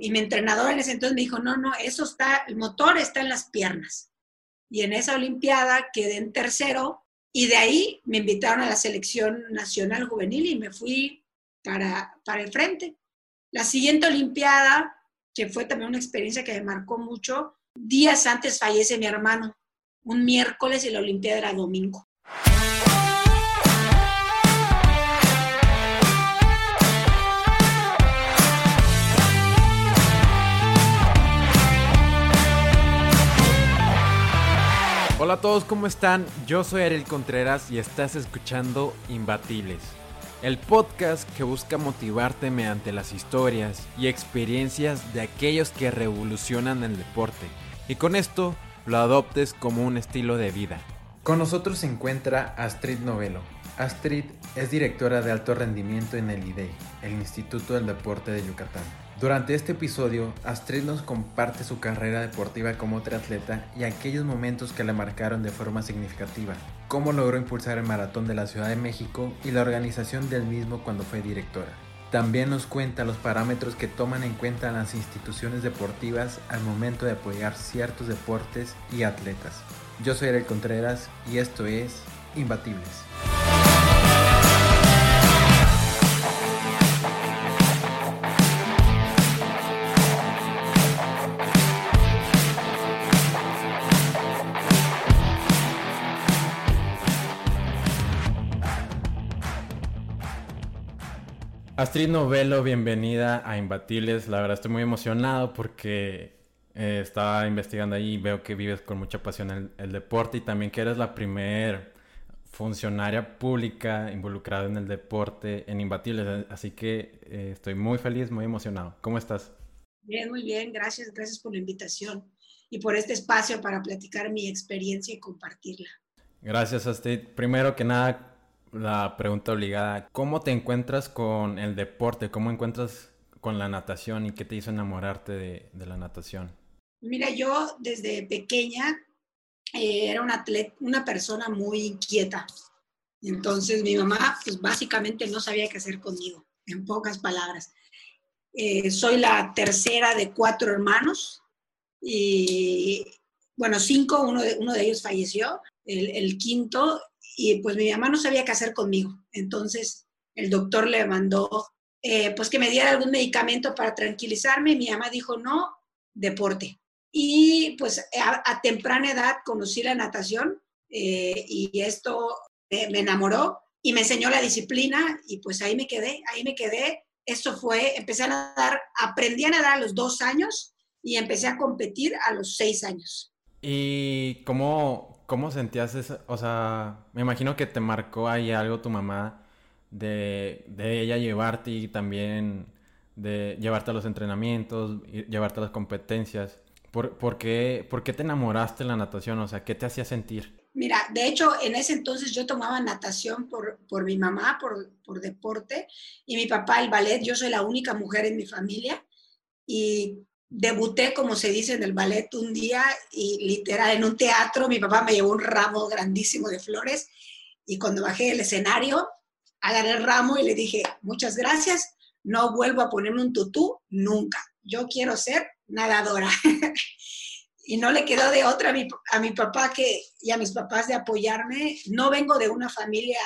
Y mi entrenador en ese entonces me dijo, no, no, eso está, el motor está en las piernas. Y en esa Olimpiada quedé en tercero y de ahí me invitaron a la selección nacional juvenil y me fui para, para el frente. La siguiente Olimpiada, que fue también una experiencia que me marcó mucho, días antes fallece mi hermano, un miércoles y la Olimpiada era domingo. Hola a todos, ¿cómo están? Yo soy Ariel Contreras y estás escuchando Imbatibles, el podcast que busca motivarte mediante las historias y experiencias de aquellos que revolucionan el deporte y con esto lo adoptes como un estilo de vida. Con nosotros se encuentra Astrid Novelo. Astrid es directora de alto rendimiento en el IDE, el Instituto del Deporte de Yucatán. Durante este episodio, Astrid nos comparte su carrera deportiva como triatleta y aquellos momentos que la marcaron de forma significativa, cómo logró impulsar el maratón de la Ciudad de México y la organización del mismo cuando fue directora. También nos cuenta los parámetros que toman en cuenta las instituciones deportivas al momento de apoyar ciertos deportes y atletas. Yo soy Ariel Contreras y esto es Imbatibles. Astrid Novelo, bienvenida a Imbatibles. La verdad estoy muy emocionado porque eh, estaba investigando ahí y veo que vives con mucha pasión el, el deporte y también que eres la primer funcionaria pública involucrada en el deporte en Imbatibles. Así que eh, estoy muy feliz, muy emocionado. ¿Cómo estás? Bien, muy bien. Gracias, gracias por la invitación y por este espacio para platicar mi experiencia y compartirla. Gracias, Astrid. Primero que nada, la pregunta obligada, ¿cómo te encuentras con el deporte? ¿Cómo encuentras con la natación y qué te hizo enamorarte de, la natación? Mira, yo desde pequeña eh, era una, atleta, una persona muy inquieta. Entonces mi mamá, pues básicamente no sabía qué hacer conmigo, en pocas palabras. Eh, soy la tercera de cuatro hermanos y, bueno, cinco, uno de, uno de ellos falleció, el quinto y pues mi mamá no sabía qué hacer conmigo. Entonces el doctor le mandó eh, pues que me diera algún medicamento para tranquilizarme. Mi mamá dijo, no, deporte. Y pues a, temprana edad conocí la natación eh, y esto me, me enamoró y me enseñó la disciplina y pues ahí me quedé, ahí me quedé. Esto fue, empecé a nadar, aprendí a nadar a los dos años y empecé a competir a los seis años. ¿Y cómo, ¿Cómo sentías eso? O sea, me imagino que te marcó ahí algo tu mamá de, de ella llevarte y también de llevarte a los entrenamientos, llevarte a las competencias. ¿Por, por, qué, ¿Por qué te enamoraste de la natación? O sea, ¿qué te hacía sentir? Mira, de hecho, en ese entonces yo tomaba natación por, por mi mamá, por, por deporte, y mi papá el ballet. Yo soy la única mujer en mi familia. Y debuté, como se dice en el ballet, un día y literal en un teatro, mi papá me llevó un ramo grandísimo de flores y cuando bajé del escenario, agarré el ramo y le dije, muchas gracias, no vuelvo a ponerme un tutú nunca, yo quiero ser nadadora. y no le quedó de otra a mi, a mi papá que, y a mis papás de apoyarme. No vengo de una familia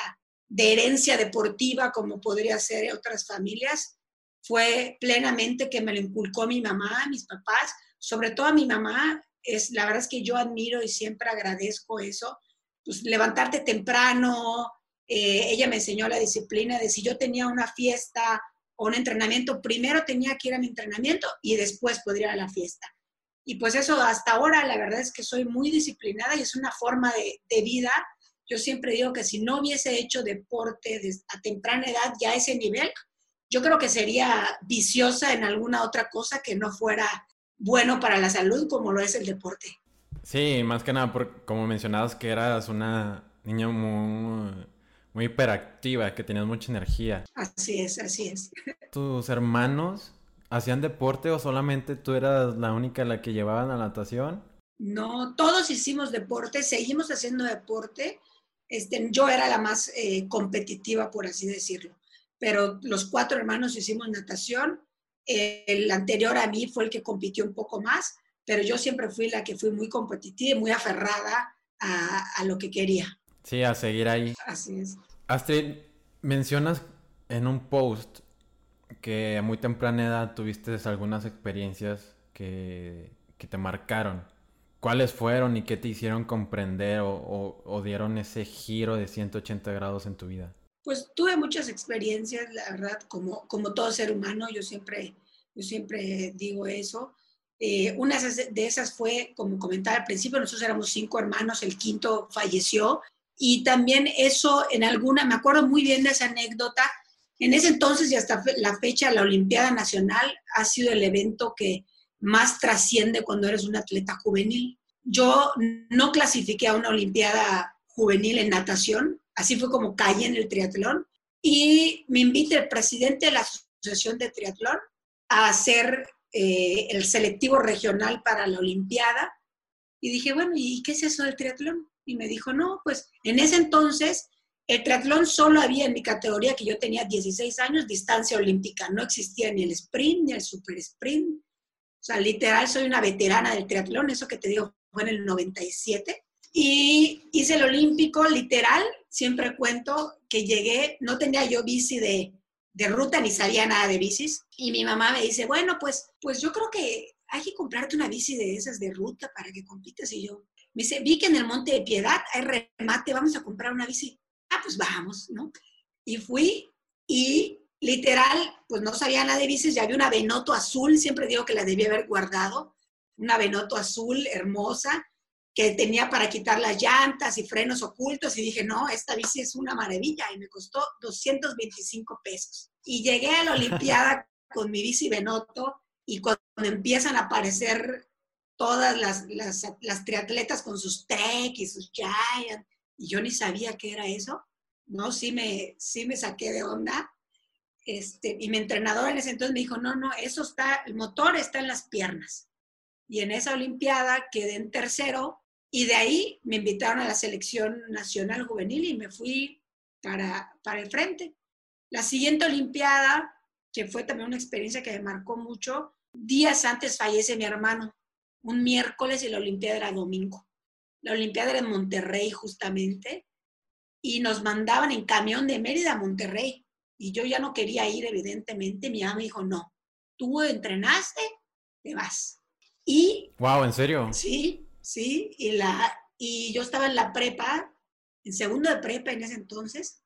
de herencia deportiva como podría ser otras familias, fue plenamente que me lo inculcó mi mamá, mis papás, sobre todo a mi mamá, es la verdad es que yo admiro y siempre agradezco eso, pues levantarte temprano, eh, ella me enseñó la disciplina de si yo tenía una fiesta o un entrenamiento, primero tenía que ir a mi entrenamiento y después podría ir a la fiesta. Y pues eso hasta ahora la verdad es que soy muy disciplinada y es una forma de, de vida. Yo siempre digo que si no hubiese hecho deporte a temprana edad ya a ese nivel, yo creo que sería viciosa en alguna otra cosa que no fuera bueno para la salud como lo es el deporte. Sí, más que nada, por, como mencionabas que eras una niña muy, muy hiperactiva, que tenías mucha energía. Así es, así es. ¿Tus hermanos hacían deporte o solamente tú eras la única la que llevaba la natación? No, todos hicimos deporte, seguimos haciendo deporte. Este, yo era la más eh, competitiva, por así decirlo pero los cuatro hermanos hicimos natación el anterior a mí fue el que compitió un poco más, pero yo siempre fui la que fui muy competitiva y muy aferrada a, lo que quería. Sí, a seguir ahí. Así es. Astrid, mencionas en un post que a muy temprana edad tuviste algunas experiencias que, te marcaron. ¿Cuáles fueron y qué te hicieron comprender o, dieron ese giro de 180 grados en tu vida? Pues tuve muchas experiencias, la verdad, como, como todo ser humano, yo siempre, yo siempre digo eso. Eh, una de esas fue, como comentaba al principio, nosotros éramos cinco hermanos, el quinto falleció y también eso en alguna, me acuerdo muy bien de esa anécdota, en ese entonces y hasta la fecha la Olimpiada Nacional ha sido el evento que más trasciende cuando eres un atleta juvenil. Yo no clasifiqué a una Olimpiada juvenil en natación, así fue como caí en el triatlón y me invita el presidente de la Asociación de Triatlón a hacer eh, el selectivo regional para la Olimpiada y dije, bueno, ¿y qué es eso del triatlón? Y me dijo, no, pues en ese entonces el triatlón solo había en mi categoría, que yo tenía 16 años, distancia olímpica. No existía ni el sprint ni el super sprint. O sea, literal, soy una veterana del triatlón, eso que te digo fue en el 97. Y hice el olímpico, literal, siempre cuento que llegué, no tenía yo bici de, de ruta ni sabía nada de bicis. Y mi mamá me dice, bueno, pues, pues yo creo que hay que comprarte una bici de esas de ruta para que compitas. Y yo, me dice, vi que en el Monte de Piedad hay remate, vamos a comprar una bici. Ah, pues vamos, ¿no? Y fui y literal, pues no sabía nada de bicis, ya había una Venoto azul, siempre digo que la debía haber guardado, una Venoto azul hermosa que tenía para quitar las llantas y frenos ocultos y dije, no, esta bici es una maravilla y me costó 225 pesos. Y llegué a la Olimpiada con mi bici Venoto y cuando empiezan a aparecer todas las, las, triatletas con sus Trek y sus Giant, y yo ni sabía qué era eso, ¿no? Sí me, sí me saqué de onda. Este, y mi entrenador en ese entonces me dijo, no, no, eso está, el motor está en las piernas. Y en esa Olimpiada quedé en tercero y de ahí me invitaron a la selección nacional juvenil y me fui para, para el frente. La siguiente Olimpiada, que fue también una experiencia que me marcó mucho, días antes fallece mi hermano un miércoles y la Olimpiada era domingo. La Olimpiada era en Monterrey justamente y nos mandaban en camión de Mérida a Monterrey. Y yo ya no quería ir, evidentemente. Mi mamá me dijo, no, tú entrenaste, te vas. Y... Wow, ¿en serio? Sí, sí. Y, la, y yo estaba en la prepa, en segundo de prepa en ese entonces,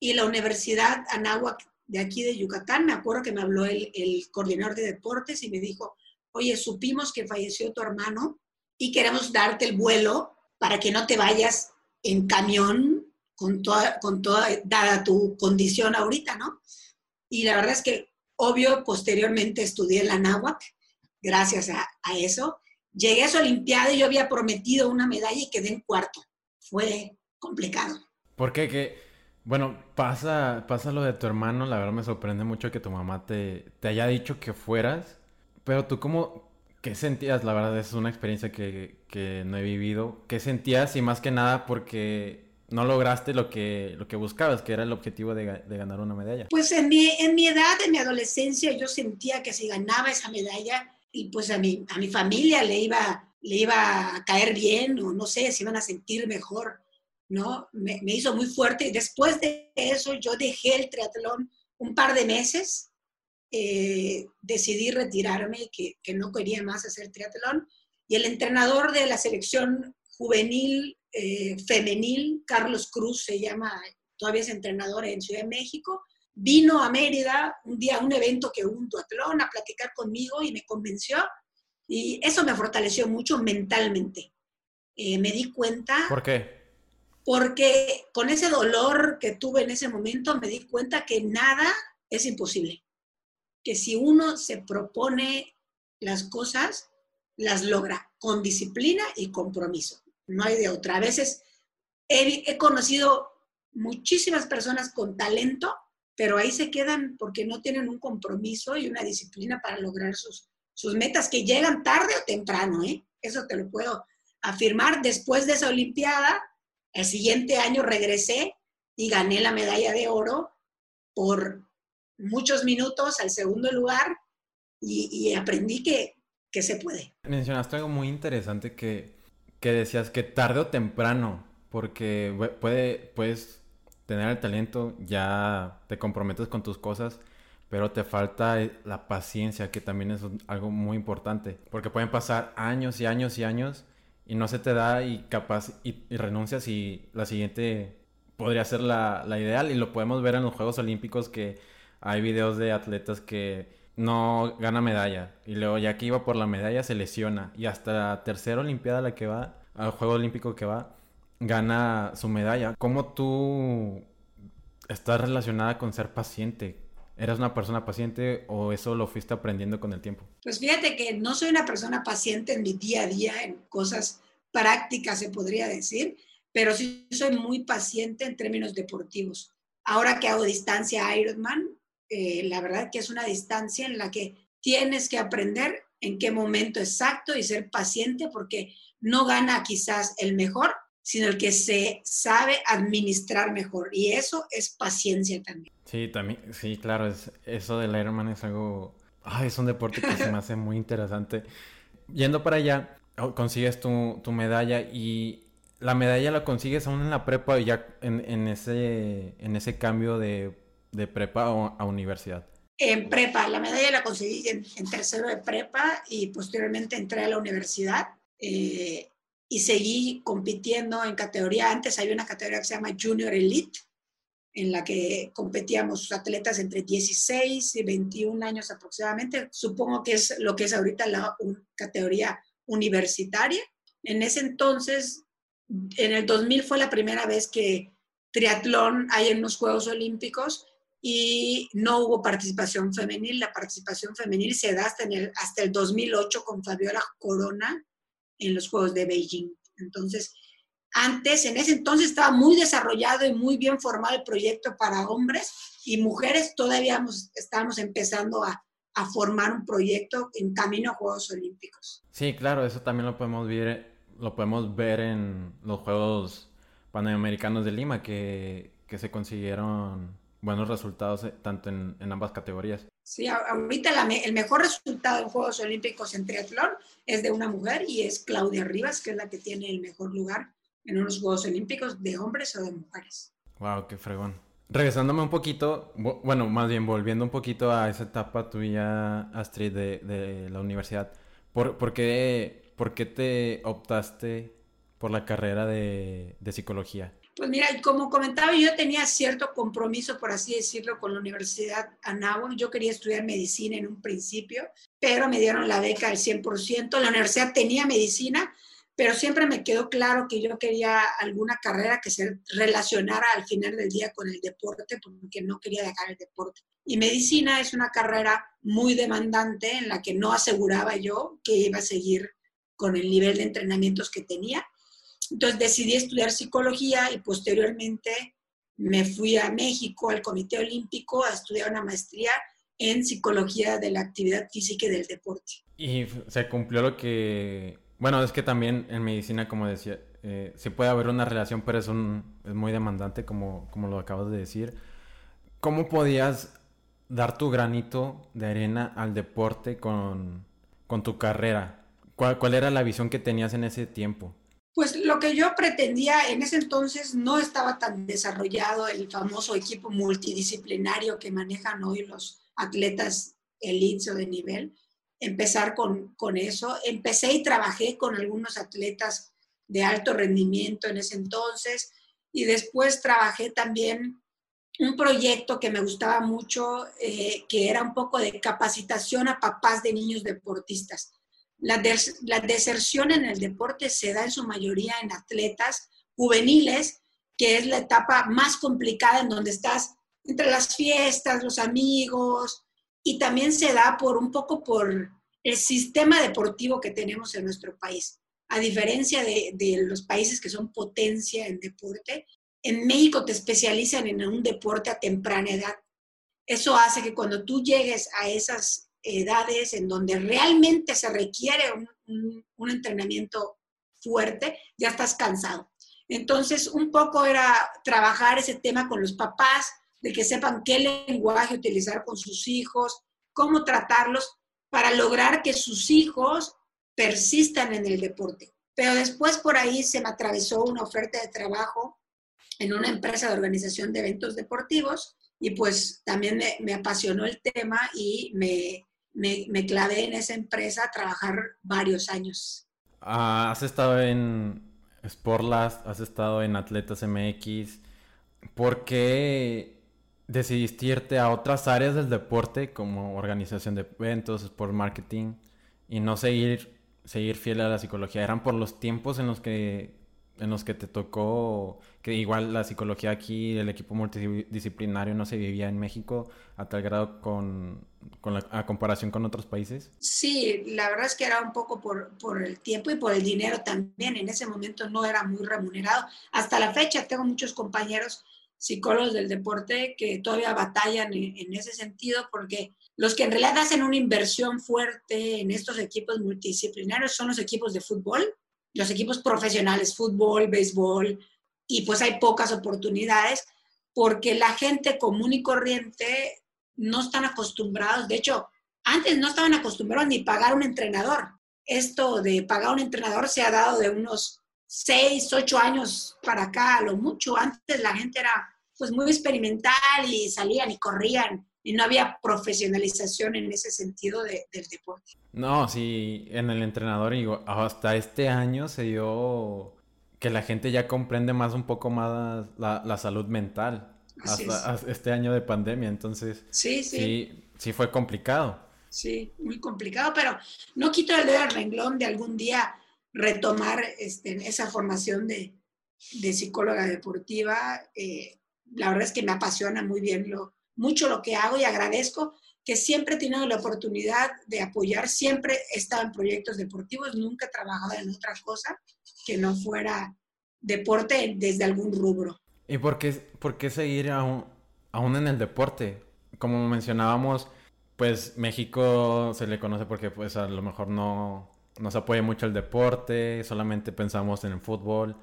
y la Universidad Anáhuac de aquí de Yucatán, me acuerdo que me habló el, el coordinador de deportes y me dijo, oye, supimos que falleció tu hermano y queremos darte el vuelo para que no te vayas en camión con toda, con toda, dada tu condición ahorita, ¿no? Y la verdad es que, obvio, posteriormente estudié la náhuatl, gracias a, eso. Llegué a su Olimpiada y yo había prometido una medalla y quedé en cuarto. Fue complicado. ¿Por qué? Que, bueno, pasa, pasa lo de tu hermano, la verdad me sorprende mucho que tu mamá te, te haya dicho que fueras pero tú cómo, ¿qué sentías? La verdad es una experiencia que, que, no he vivido. ¿Qué sentías? Y más que nada porque no lograste lo que, lo que buscabas, que era el objetivo de, de, ganar una medalla. Pues en mi, en mi edad, en mi adolescencia, yo sentía que si ganaba esa medalla, y pues a mi, a mi familia le iba, le iba a caer bien, o no sé, se iban a sentir mejor, ¿no? Me, me hizo muy fuerte. Después de eso, yo dejé el triatlón un par de meses eh, decidí retirarme, que, que, no quería más hacer triatlón. Y el entrenador de la selección juvenil eh, femenil, Carlos Cruz se llama, todavía es entrenador en Ciudad de México, vino a Mérida un día a un evento que hubo un triatlón a platicar conmigo y me convenció. Y eso me fortaleció mucho mentalmente. Eh, me di cuenta. ¿Por qué? Porque con ese dolor que tuve en ese momento me di cuenta que nada es imposible que si uno se propone las cosas, las logra con disciplina y compromiso. No hay de otra. A veces he, conocido muchísimas personas con talento, pero ahí se quedan porque no tienen un compromiso y una disciplina para lograr sus, sus metas que llegan tarde o temprano. ¿eh? Eso te lo puedo afirmar. Después de esa Olimpiada, el siguiente año regresé y gané la medalla de oro por muchos minutos al segundo lugar y, aprendí que, que, se puede. Mencionaste algo muy interesante que, que decías que tarde o temprano, porque puede, puedes tener el talento, ya te comprometes con tus cosas, pero te falta eh, la paciencia, que también es algo muy importante, porque pueden pasar años y años y años y no se te da y capaz y, renuncias y la siguiente podría ser la, la, ideal y lo podemos ver en los Juegos Olímpicos que hay videos de atletas que no gana medalla y luego ya que iba por la medalla se lesiona y hasta la tercera Olimpiada la que va, al Juego Olímpico que va, gana su medalla. ¿Cómo tú estás relacionada con ser paciente? ¿Eras una persona paciente o eso lo fuiste aprendiendo con el tiempo? Pues fíjate que no soy una persona paciente en mi día a día, en cosas prácticas se podría decir, pero sí soy muy paciente en términos deportivos. Ahora que hago distancia Ironman, eh, la verdad que es una distancia en la que tienes que aprender en qué momento exacto y ser paciente porque no gana quizás el mejor, sino el que se sabe administrar mejor. Y eso es paciencia también. Sí, también, sí, claro, es, eso del Ironman es algo, es un deporte que se me hace muy interesante. Yendo para allá, oh, consigues tu, tu, medalla y la medalla la consigues aún en la prepa y ya en, ese, en ese cambio de, de prepa a, universidad. En prepa, la medalla la conseguí en, tercero de prepa y posteriormente entré a la universidad. Eh, y seguí compitiendo en categoría. Antes había una categoría que se llama Junior Elite, en la que competíamos atletas entre 16 y 21 años aproximadamente. Supongo que es lo que es ahorita la categoría universitaria. En ese entonces, en el 2000 fue la primera vez que triatlón hay en los Juegos Olímpicos y no hubo participación femenil. La participación femenil se da hasta, el, hasta el 2008 con Fabiola Corona en los Juegos de Beijing. Entonces, antes, en ese entonces estaba muy desarrollado y muy bien formado el proyecto para hombres y mujeres. Todavía estábamos empezando a, a, formar un proyecto en camino a Juegos Olímpicos. Sí, claro, eso también lo podemos ver, lo podemos ver en los Juegos Panamericanos de Lima, que, que se consiguieron buenos resultados eh, tanto en, en ambas categorías. Sí, ahorita el mejor resultado en Juegos Olímpicos en triatlón es de una mujer y es Claudia Rivas, que es la que tiene el mejor lugar en unos Juegos Olímpicos de hombres o de mujeres. Wow, qué fregón. Regresándome un poquito, bueno, más bien volviendo un poquito a esa etapa tuya, Astrid, de, de la universidad, ¿por, por, qué, ¿por, qué, te optaste por la carrera de, de psicología? Pues mira, como comentaba, yo tenía cierto compromiso, por así decirlo, con la Universidad Anáhuac. Yo quería estudiar medicina en un principio, pero me dieron la beca al 100%. La universidad tenía medicina, pero siempre me quedó claro que yo quería alguna carrera que se relacionara al final del día con el deporte, porque no quería dejar el deporte. Y medicina es una carrera muy demandante en la que no aseguraba yo que iba a seguir con el nivel de entrenamientos que tenía entonces decidí estudiar psicología y posteriormente me fui a México, al Comité Olímpico, a estudiar una maestría en psicología de la actividad física y del deporte. Y se cumplió lo que, bueno, es que también en medicina, como decía, eh, se puede haber una relación, pero es, un, es muy demandante, como, como lo acabas de decir. ¿Cómo podías dar tu granito de arena al deporte con, con tu carrera? ¿Cuál, ¿Cuál era la visión que tenías en ese tiempo? Pues lo que yo pretendía en ese entonces no estaba tan desarrollado el famoso equipo multidisciplinario que manejan hoy los atletas elites o de nivel. Empezar con, con eso. Empecé y trabajé con algunos atletas de alto rendimiento en ese entonces y después trabajé también un proyecto que me gustaba mucho, eh, que era un poco de capacitación a papás de niños deportistas la, deserción en el deporte se da en su mayoría en atletas juveniles, que es la etapa más complicada en donde estás entre las fiestas, los amigos, y también se da por un poco por el sistema deportivo que tenemos en nuestro país. A diferencia de, de, los países que son potencia en deporte, en México te especializan en un deporte a temprana edad. Eso hace que cuando tú llegues a esas edades en donde realmente se requiere un, entrenamiento fuerte, ya estás cansado. Entonces, un poco era trabajar ese tema con los papás, de que sepan qué lenguaje utilizar con sus hijos, cómo tratarlos, para lograr que sus hijos persistan en el deporte. Pero después por ahí se me atravesó una oferta de trabajo en una empresa de organización de eventos deportivos y pues también me, apasionó el tema y me, me, clavé en esa empresa a trabajar varios años. Ah, has estado en Sportlast, has estado en Atletas MX. ¿Por qué decidiste irte a otras áreas del deporte como organización de eventos, sport marketing y no seguir, seguir fiel a la psicología? ¿Eran por los tiempos en los que en los que te tocó que igual la psicología aquí, el equipo multidisciplinario no se vivía en México a tal grado con, con la, a comparación con otros países? Sí, la verdad es que era un poco por, por, el tiempo y por el dinero también. En ese momento no era muy remunerado. Hasta la fecha tengo muchos compañeros psicólogos del deporte que todavía batallan en, en ese sentido porque los que en realidad hacen una inversión fuerte en estos equipos multidisciplinarios son los equipos de fútbol los equipos profesionales, fútbol, béisbol, y pues hay pocas oportunidades porque la gente común y corriente no están acostumbrados, de hecho, antes no estaban acostumbrados ni pagar un entrenador. Esto de pagar un entrenador se ha dado de unos seis, ocho años para acá, lo mucho. Antes la gente era pues muy experimental y salían y corrían y no había profesionalización en ese sentido del deporte. No, sí, en el entrenador, digo, hasta este año se dio que la gente ya comprende más un poco más la, salud mental. hasta, este año de pandemia, entonces sí, sí. sí, fue complicado. Sí, muy complicado, pero no quito el dedo al renglón de algún día retomar este, esa formación de, psicóloga deportiva. Eh, la verdad es que me apasiona muy bien lo, mucho lo que hago y agradezco que siempre he tenido la oportunidad de apoyar, siempre he estado en proyectos deportivos, nunca he trabajado en otra cosa que no fuera deporte desde algún rubro. ¿Y por qué, por qué seguir aún, aún en el deporte? Como mencionábamos, pues México se le conoce porque pues a lo mejor no nos apoya mucho el deporte, solamente pensamos en el fútbol.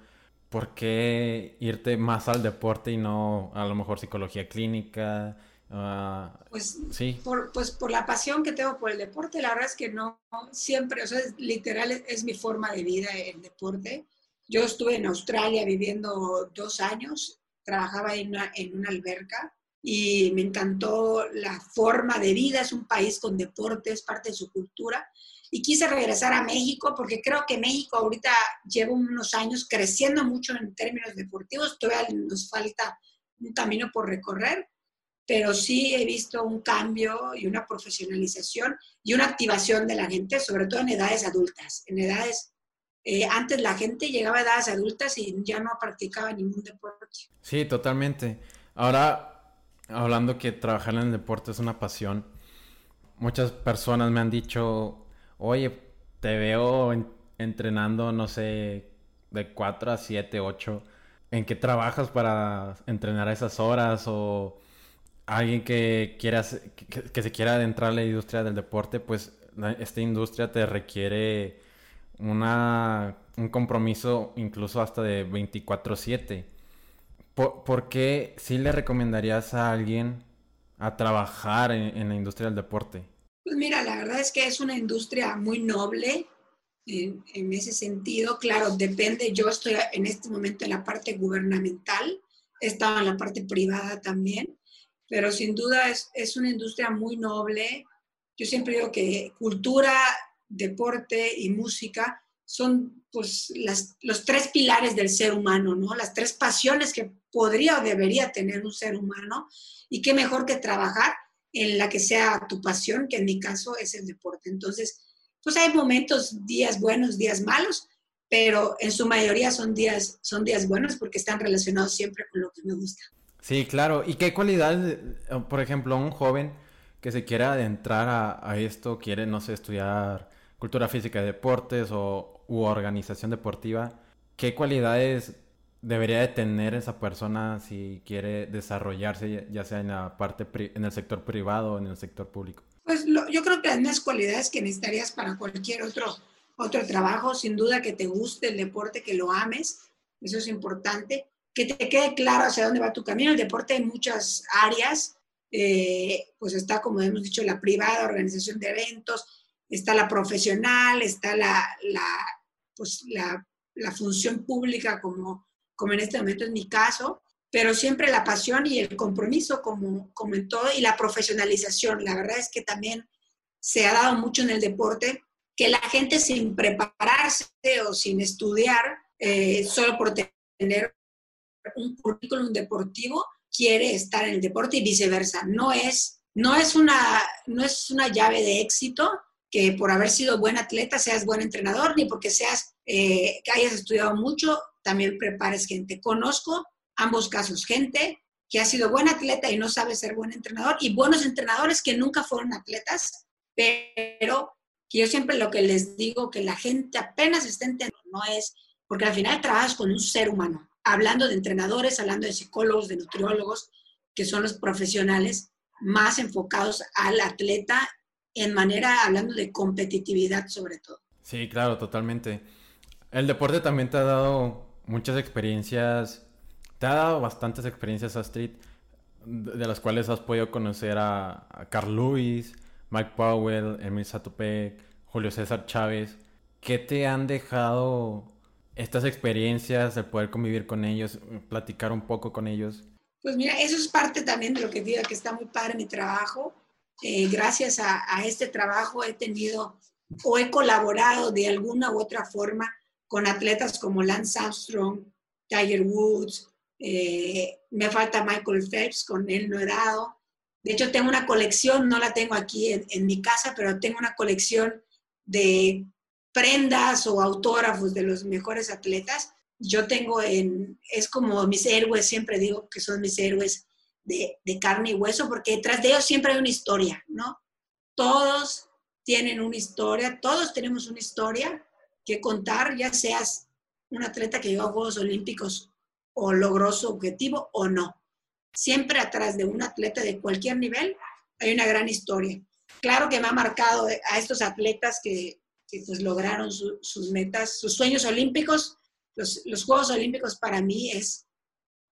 ¿por qué irte más al deporte y no a lo mejor psicología clínica? Uh, pues, sí. Por, pues por la pasión que tengo por el deporte, la verdad es que no siempre, o sea, es, literal es, mi forma de vida el deporte. Yo estuve en Australia viviendo dos años, trabajaba en una, en una alberca y me encantó la forma de vida, es un país con deporte, es parte de su cultura y quise regresar a México porque creo que México ahorita lleva unos años creciendo mucho en términos deportivos, todavía nos falta un camino por recorrer, pero sí he visto un cambio y una profesionalización y una activación de la gente, sobre todo en edades adultas, en edades... Eh, antes la gente llegaba a edades adultas y ya no practicaba ningún deporte. Sí, totalmente. Ahora, hablando que trabajar en el deporte es una pasión, muchas personas me han dicho, oye, te veo entrenando, no sé, de 4 a 7, 8. ¿En qué trabajas para entrenar a esas horas? O alguien que, quiera, que, se quiera adentrar a la industria del deporte, pues esta industria te requiere una, un compromiso incluso hasta de 24/7. ¿Por, qué sí le recomendarías a alguien a trabajar en la industria del deporte? Pues mira, la verdad es que es una industria muy noble en, ese sentido. Claro, depende, yo estoy en este momento en la parte gubernamental, he estado en la parte privada también, pero sin duda es, es una industria muy noble. Yo siempre digo que cultura, deporte y música son pues las, los tres pilares del ser humano, ¿no? Las tres pasiones que podría o debería tener un ser humano y qué mejor que trabajar en la que sea tu pasión, que en mi caso es el deporte. Entonces, pues hay momentos, días buenos, días malos, pero en su mayoría son días, son días buenos porque están relacionados siempre con lo que me gusta. Sí, claro. ¿Y qué cualidades, por ejemplo, un joven que se quiera adentrar a, esto, quiere, no sé, estudiar cultura física y deportes o u organización deportiva, qué cualidades debería de tener esa persona si quiere desarrollarse, ya sea en la parte en el sector privado o en el sector público? Pues yo creo que las mismas cualidades que necesitarías para cualquier otro, otro trabajo, sin duda que te guste el deporte, que lo ames, eso es importante, que te quede claro hacia dónde va tu camino. El deporte en muchas áreas, eh, pues está, como hemos dicho, la privada, organización de eventos, está la profesional, está la, la, pues la, la función pública como, como en este momento es mi caso, pero siempre la pasión y el compromiso como, como en todo y la profesionalización. La verdad es que también se ha dado mucho en el deporte que la gente sin prepararse o sin estudiar, eh, solo por tener un currículum deportivo, quiere estar en el deporte y viceversa. No es, no es, una, no es una llave de éxito que por haber sido buen atleta seas buen entrenador, ni porque seas, eh, que hayas estudiado mucho, también prepares gente. Conozco ambos casos, gente que ha sido buen atleta y no sabe ser buen entrenador, y buenos entrenadores que nunca fueron atletas, pero yo siempre lo que les digo, que la gente apenas está entendiendo, no es, porque al final trabajas con un ser humano, hablando de entrenadores, hablando de psicólogos, de nutriólogos, que son los profesionales más enfocados al atleta en manera, hablando de competitividad sobre todo. Sí, claro, totalmente. El deporte también te ha dado muchas experiencias, te ha dado bastantes experiencias, Astrid, de las cuales has podido conocer a, Carl Lewis, Mike Powell, Emil Satopek, Julio César Chávez. ¿Qué te han dejado estas experiencias, el poder convivir con ellos, platicar un poco con ellos? Pues mira, eso es parte también de lo que digo, que está muy padre mi trabajo. Eh, gracias a, a, este trabajo he tenido o he colaborado de alguna u otra forma con atletas como Lance Armstrong, Tiger Woods, eh, me falta Michael Phelps, con él no he dado. De hecho, tengo una colección, no la tengo aquí en, en mi casa, pero tengo una colección de prendas o autógrafos de los mejores atletas. Yo tengo en, es como mis héroes, siempre digo que son mis héroes de, de, carne y hueso, porque detrás de ellos siempre hay una historia, ¿no? Todos tienen una historia, todos tenemos una historia que contar, ya seas un atleta que llegó a Juegos Olímpicos o logró su objetivo o no. Siempre atrás de un atleta de cualquier nivel hay una gran historia. Claro que me ha marcado a estos atletas que, que pues lograron sus metas, sus sueños olímpicos. Los, los Juegos Olímpicos para mí es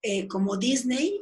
eh, como Disney,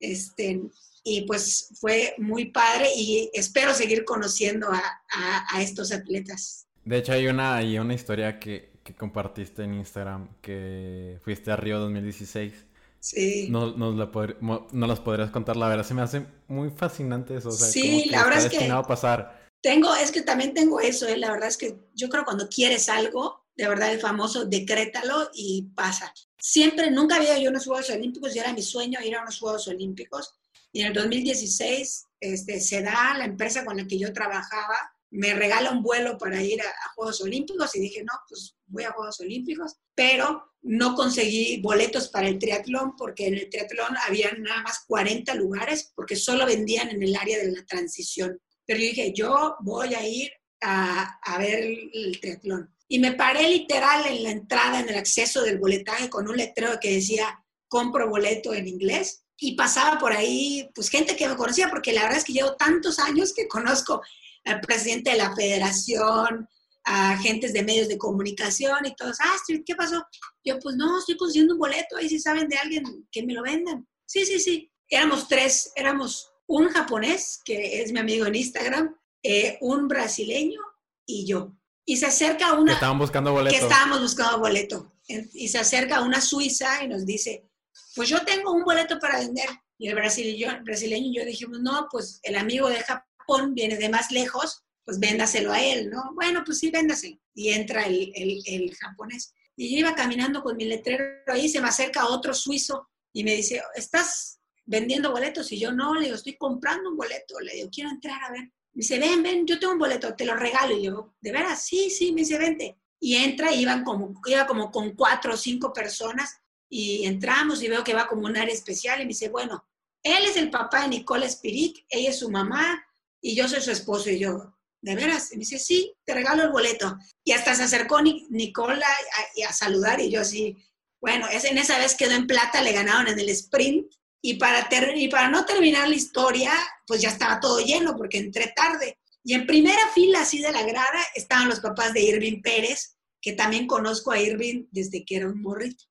este, y pues fue muy padre y espero seguir conociendo a, a, a estos atletas. De hecho, hay una, hay una historia que, que, compartiste en Instagram que fuiste a Río 2016. Sí. ¿Nos, nos, la ¿No las podrías contar? La verdad, se me hace muy fascinante eso. O sea, sí, la verdad es que. pasar. Tengo, es que también tengo eso, ¿eh? la verdad es que yo creo cuando quieres algo, de verdad el famoso decrétalo y pasa. Siempre, nunca había yo unos Juegos Olímpicos y era mi sueño ir a unos Juegos Olímpicos. Y en el 2016 este, se da la empresa con la que yo trabajaba, me regala un vuelo para ir a, a, Juegos Olímpicos y dije, no, pues voy a Juegos Olímpicos, pero no conseguí boletos para el triatlón porque en el triatlón había nada más 40 lugares porque solo vendían en el área de la transición. Pero yo dije, yo voy a ir a, a ver el, triatlón. Y me paré literal en la entrada, en el acceso del boletaje con un letrero que decía, compro boleto en inglés. Y pasaba por ahí, pues gente que me conocía, porque la verdad es que llevo tantos años que conozco al presidente de la federación, a agentes de medios de comunicación y todos, ah, ¿qué pasó? Yo, pues no, estoy consiguiendo un boleto, ahí si saben de alguien que me lo vendan. Sí, sí, sí. Éramos tres, éramos un japonés, que es mi amigo en Instagram, eh, un brasileño y yo. Y se acerca una... Que estaban buscando boleto. Que estábamos buscando boleto. Y se acerca una suiza y nos dice, pues yo tengo un boleto para vender. Y el brasileño, brasileño y yo dijimos, no, pues el amigo de Japón viene de más lejos, pues véndaselo a él, ¿no? Bueno, pues sí, véndaselo. Y entra el, el, el japonés. Y yo iba caminando con mi letrero ahí, se me acerca otro suizo y me dice, ¿estás vendiendo boletos? Y yo, no, le digo, estoy comprando un boleto. Le digo, quiero entrar a ver. Me dice, ven, ven, yo tengo un boleto, te lo regalo. Y yo, ¿de veras? Sí, sí, me dice, vente. Y entra, iban como, iba como con cuatro o cinco personas y entramos y veo que va como un área especial y me dice, bueno, él es el papá de Nicole Spirit, ella es su mamá y yo soy su esposo. Y yo, ¿de veras? Y me dice, sí, te regalo el boleto. Y hasta se acercó Nicole a, a, a saludar y yo así, bueno, es, en esa vez quedó en plata, le ganaron en el sprint. Y para, ter, y para no terminar la historia, pues ya estaba todo lleno porque entré tarde. Y en primera fila así de la grada estaban los papás de Irving Pérez, que también conozco a Irving desde que era un morrito.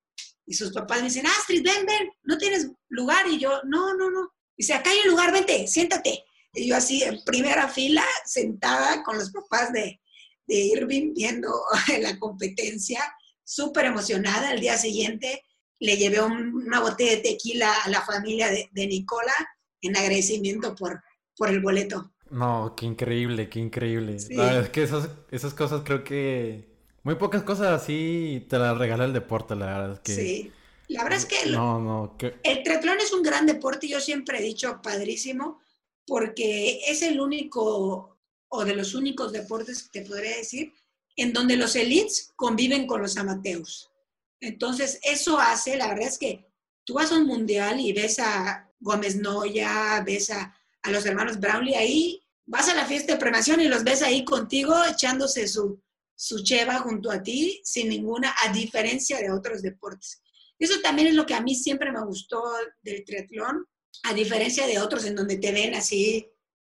Y sus papás me dicen, Astrid, ven, ven, no tienes lugar. Y yo, no, no, no. Dice, acá hay un lugar, vente, siéntate. Y yo así en primera fila, sentada con los papás de, de Irving viendo la competencia, súper emocionada. El día siguiente le llevé una botella de tequila a la familia de, de Nicola en agradecimiento por, por el boleto. No, qué increíble, qué increíble. La verdad es que esas, esas cosas creo que muy pocas cosas así te las regala el deporte, la verdad es que... Sí, la verdad es que, no, no, el triatlón es un gran deporte, yo siempre he dicho padrísimo, porque es el único o de los únicos deportes que te podría decir en donde los elites conviven con los amateurs. Entonces, eso hace, la verdad es que tú vas a un mundial y ves a Gómez Noya, ves a, a los hermanos Brownlee ahí, vas a la fiesta de premiación y los ves ahí contigo echándose su, su cheva junto a ti sin ninguna, a diferencia de otros deportes. Eso también es lo que a mí siempre me gustó del triatlón, a diferencia de otros en donde te ven así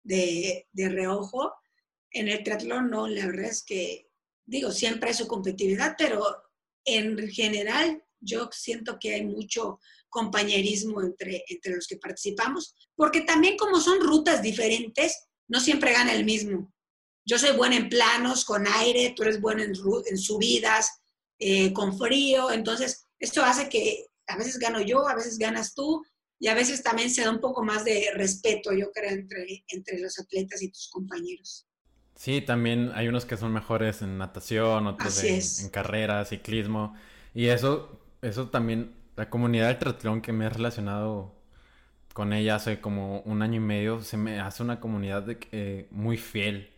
de, de reojo. En el triatlón no, la verdad es que, digo, siempre hay su competitividad, pero en general yo siento que hay mucho compañerismo entre, entre los que participamos, porque también como son rutas diferentes, no siempre gana el mismo. Yo soy buena en planos, con aire, tú eres buena en, en subidas, eh, con frío, entonces esto hace que a veces gano yo, a veces ganas tú, y a veces también se da un poco más de respeto, yo creo, entre, entre los atletas y tus compañeros. Sí, también hay unos que son mejores en natación, otros en, en, carrera, ciclismo. Y eso, eso también, la comunidad del triatlón que me he relacionado con ella hace como un año y medio, se me hace una comunidad de, eh, muy fiel.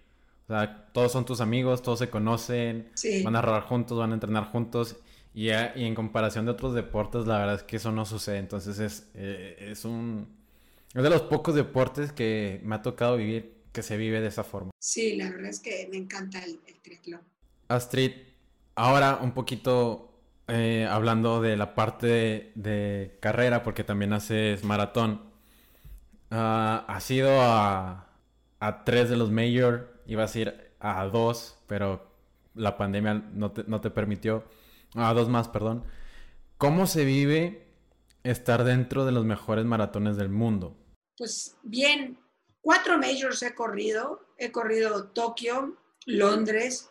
O sea, todos son tus amigos, todos se conocen, van a rodar juntos, van a entrenar juntos. Y, y, en comparación de otros deportes, la verdad es que eso no sucede. Entonces es, eh, es un... Es de los pocos deportes que me ha tocado vivir que se vive de esa forma. Sí, la verdad es que me encanta el, triatlón. Astrid, ahora un poquito eh, hablando de la parte de, carrera, porque también haces maratón. Uh, has ido a, a tres de los major, ibas a ir a dos, pero la pandemia no te, no te permitió a dos más, perdón. ¿Cómo se vive estar dentro de los mejores maratones del mundo? Pues bien, cuatro majors he corrido. He corrido Tokio, Londres,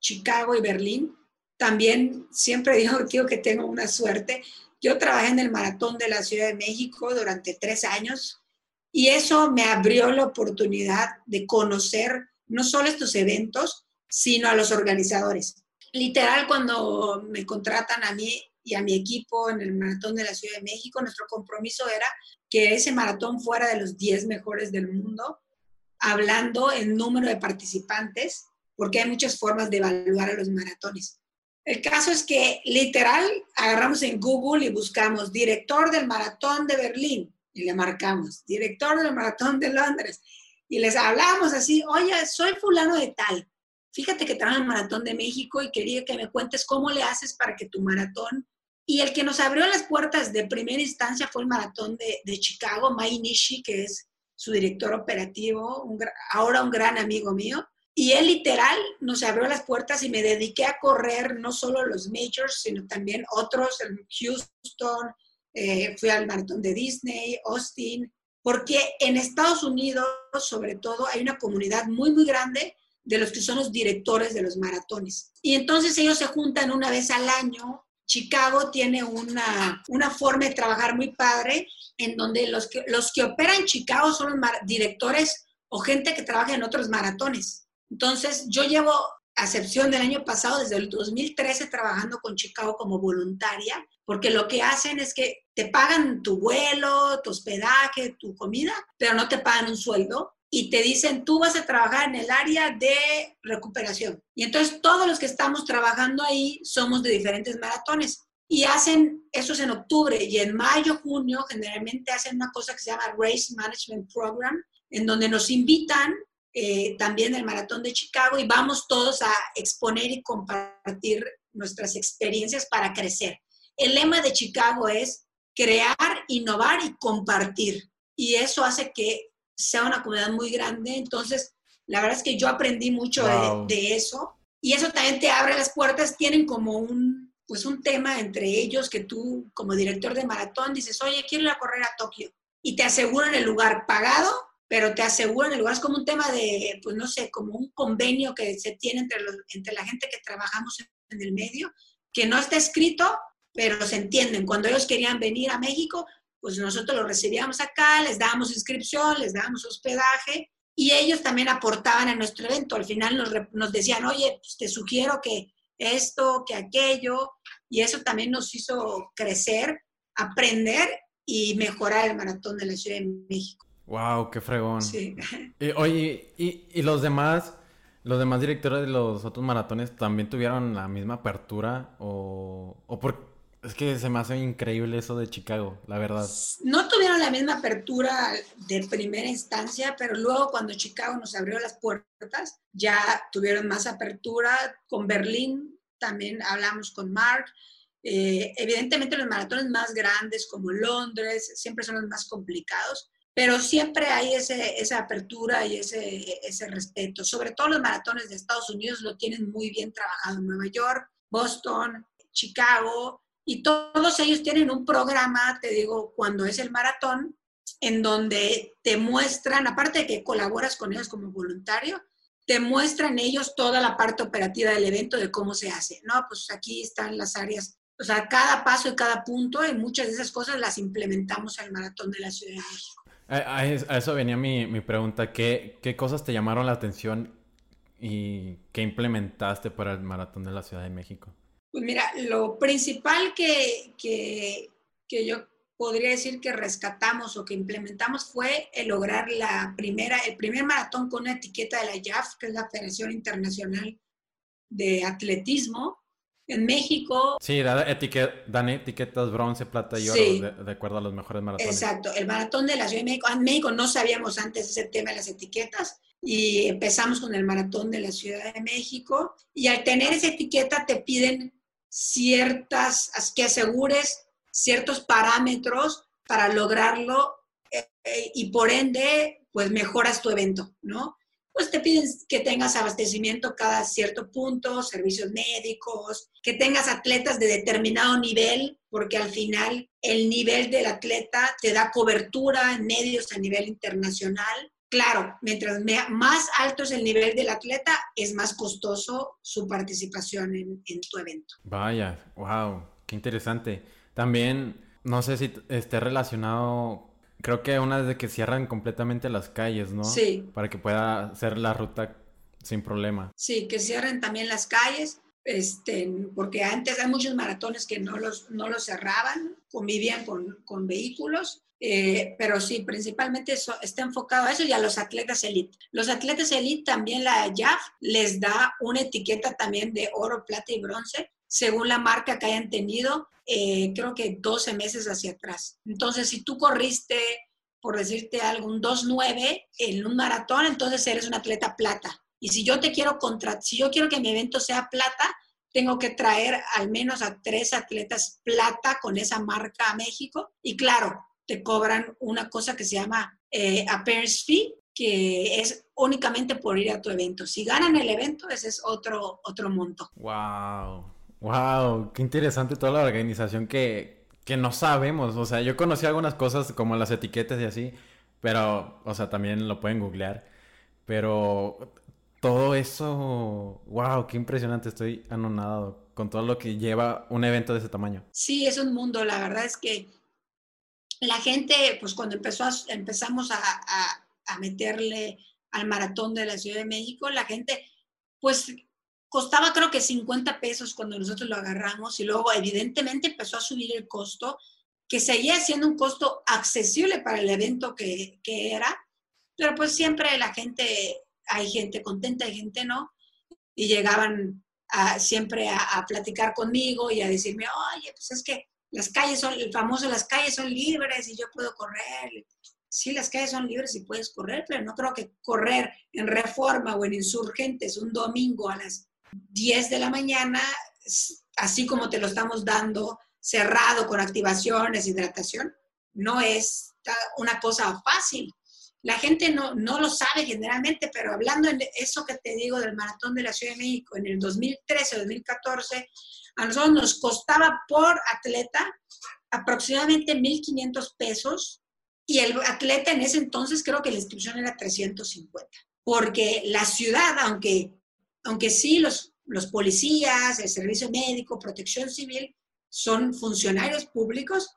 Chicago y Berlín. También siempre digo, digo que tengo una suerte. Yo trabajé en el maratón de la Ciudad de México durante tres años y eso me abrió la oportunidad de conocer no solo estos eventos, sino a los organizadores literal, cuando me contratan a mí y a mi equipo en el maratón de la Ciudad de México, nuestro compromiso era que ese maratón fuera de los 10 mejores del mundo, hablando en número de participantes, porque hay muchas formas de evaluar a los maratones. El caso es que literal agarramos en Google y buscamos director del maratón de Berlín y le marcamos director del maratón de Londres y les hablamos así, oye, soy fulano de tal, fíjate que trabajo en el Maratón de México y quería que me cuentes cómo le haces para que tu maratón... Y el que nos abrió las puertas de primera instancia fue el Maratón de, Chicago, Mai Nishi, que es su director operativo, ahora un gran amigo mío. Y él literal nos abrió las puertas y me dediqué a correr no solo los majors, sino también otros, en Houston, eh, fui al maratón de Disney, Austin, porque en Estados Unidos, sobre todo, hay una comunidad muy, muy grande de los que son los directores de los maratones. Y entonces ellos se juntan una vez al año. Chicago tiene una, una forma de trabajar muy padre en donde los que, los que operan Chicago son los directores o gente que trabaja en otros maratones. Entonces yo llevo, a excepción del año pasado, desde el 2013 trabajando con Chicago como voluntaria, porque lo que hacen es que te pagan tu vuelo, tu hospedaje, tu comida, pero no te pagan un sueldo y te dicen, tú vas a trabajar en el área de recuperación. Y entonces todos los que estamos trabajando ahí somos de diferentes maratones. Y hacen, eso es en octubre, y en mayo, junio, generalmente hacen una cosa que se llama Race Management Program, en donde nos invitan eh, también el maratón de Chicago y vamos todos a exponer y compartir nuestras experiencias para crecer. El lema de Chicago es crear, innovar y compartir. Y eso hace que sea una comunidad muy grande. Entonces, la verdad es que yo aprendí mucho de, eso. Y eso también te abre las puertas. Tienen como un, pues un tema entre ellos que tú, como director de maratón, dices, oye, quiero ir a correr a Tokio. Y te aseguran el lugar pagado, pero te aseguran, el lugar es como un tema de, pues no sé, como un convenio que se tiene entre, entre la gente que trabajamos en el medio, que no está escrito, pero se entienden. Cuando ellos querían venir a México, pues nosotros los recibíamos acá, les dábamos inscripción, les dábamos hospedaje y ellos también aportaban a nuestro evento. Al final nos, nos decían, oye, pues te sugiero que esto, que aquello, y eso también nos hizo crecer, aprender y mejorar el maratón de la Ciudad de México. Wow, qué fregón. Sí. oye, y, los demás, los demás directores de los otros maratones también tuvieron la misma apertura o, o por, es que se me hace increíble eso de Chicago, la verdad. No tuvieron la misma apertura de primera instancia, pero luego cuando Chicago nos abrió las puertas, ya tuvieron más apertura. Con Berlín también hablamos con Mark. Eh, evidentemente los maratones más grandes como Londres siempre son los más complicados, pero siempre hay ese, esa apertura y ese, ese respeto. Sobre todo los maratones de Estados Unidos lo tienen muy bien trabajado Nueva York, Boston, Chicago, y todos ellos tienen un programa, te digo, cuando es el maratón, en donde te muestran, aparte de que colaboras con ellos como voluntario, te muestran ellos toda la parte operativa del evento de cómo se hace. No, pues aquí están las áreas, o sea, cada paso y cada punto, y muchas de esas cosas las implementamos al maratón de la Ciudad de México. A, eso venía mi, pregunta. ¿Qué, ¿Qué, cosas te llamaron la atención y qué implementaste para el Maratón de la Ciudad de México? Pues mira, lo principal que, que, que yo podría decir que rescatamos o que implementamos fue el lograr la primera, el primer maratón con una etiqueta de la IAF, que es la Federación Internacional de Atletismo, en México. Sí, dan, etiquetas bronce, plata y oro de, acuerdo a los mejores maratones. Exacto, el maratón de la Ciudad de México. En México no sabíamos antes ese tema de las etiquetas y empezamos con el maratón de la Ciudad de México y al tener esa etiqueta te piden ciertas, que asegures ciertos parámetros para lograrlo eh, eh, y por ende, pues mejoras tu evento, ¿no? pues te piden que tengas abastecimiento cada cierto punto, servicios médicos, que tengas atletas de determinado nivel, porque al final el nivel del atleta te da cobertura en medios a nivel internacional. Claro, mientras más alto es el nivel del atleta, es más costoso su participación en, en tu evento. Vaya, wow, qué interesante. También, no sé si esté relacionado Creo que una de que cierran completamente las calles, ¿no? Sí. Para que pueda hacer la ruta sin problema. Sí, que cierren también las calles, este, porque antes hay muchos maratones que no los, no los cerraban, convivían con, con vehículos, eh, pero sí, principalmente eso está enfocado a eso y a los atletas elite. Los atletas elite también la JAF les da una etiqueta también de oro, plata y bronce, según la marca que hayan tenido eh, creo que 12 meses hacia atrás. Entonces, si tú corriste, por decirte algo, un 2.9 en un maratón, entonces eres un atleta plata. Y si yo te quiero contra, si yo quiero que mi evento sea plata, tengo que traer al menos a tres atletas plata con esa marca a México. Y claro, te cobran una cosa que se llama eh, appearance fee, que es únicamente por ir a tu evento. Si ganan el evento, ese es otro, otro monto. ¡Wow! Wow, qué interesante toda la organización que, que no sabemos. O sea, yo conocí algunas cosas como las etiquetas y así, pero, o sea, también lo pueden googlear. Pero todo eso, wow, qué impresionante. Estoy anonadado con todo lo que lleva un evento de ese tamaño. Sí, es un mundo. La verdad es que la gente, pues cuando empezó empezamos a, a, meterle al maratón de la Ciudad de México, la gente, pues costaba creo que 50 pesos cuando nosotros lo agarramos y luego evidentemente empezó a subir el costo, que seguía siendo un costo accesible para el evento que, que era, pero pues siempre la gente, hay gente contenta, hay gente no, y llegaban siempre a, a, platicar conmigo y a decirme, oye, pues es que las calles son, el famoso, las calles son libres y yo puedo correr. Sí, las calles son libres y puedes correr, pero no creo que correr en reforma o en insurgentes un domingo a las 10 de la mañana, así como te lo estamos dando cerrado con activaciones, hidratación, no es una cosa fácil. La gente no, no lo sabe generalmente, pero hablando de eso que te digo del maratón de la Ciudad de México en el 2013, 2014, a nosotros nos costaba por atleta aproximadamente 1.500 pesos y el atleta en ese entonces creo que la inscripción era 350, porque la ciudad, aunque, aunque sí los, los policías, el servicio médico, protección civil, son funcionarios públicos,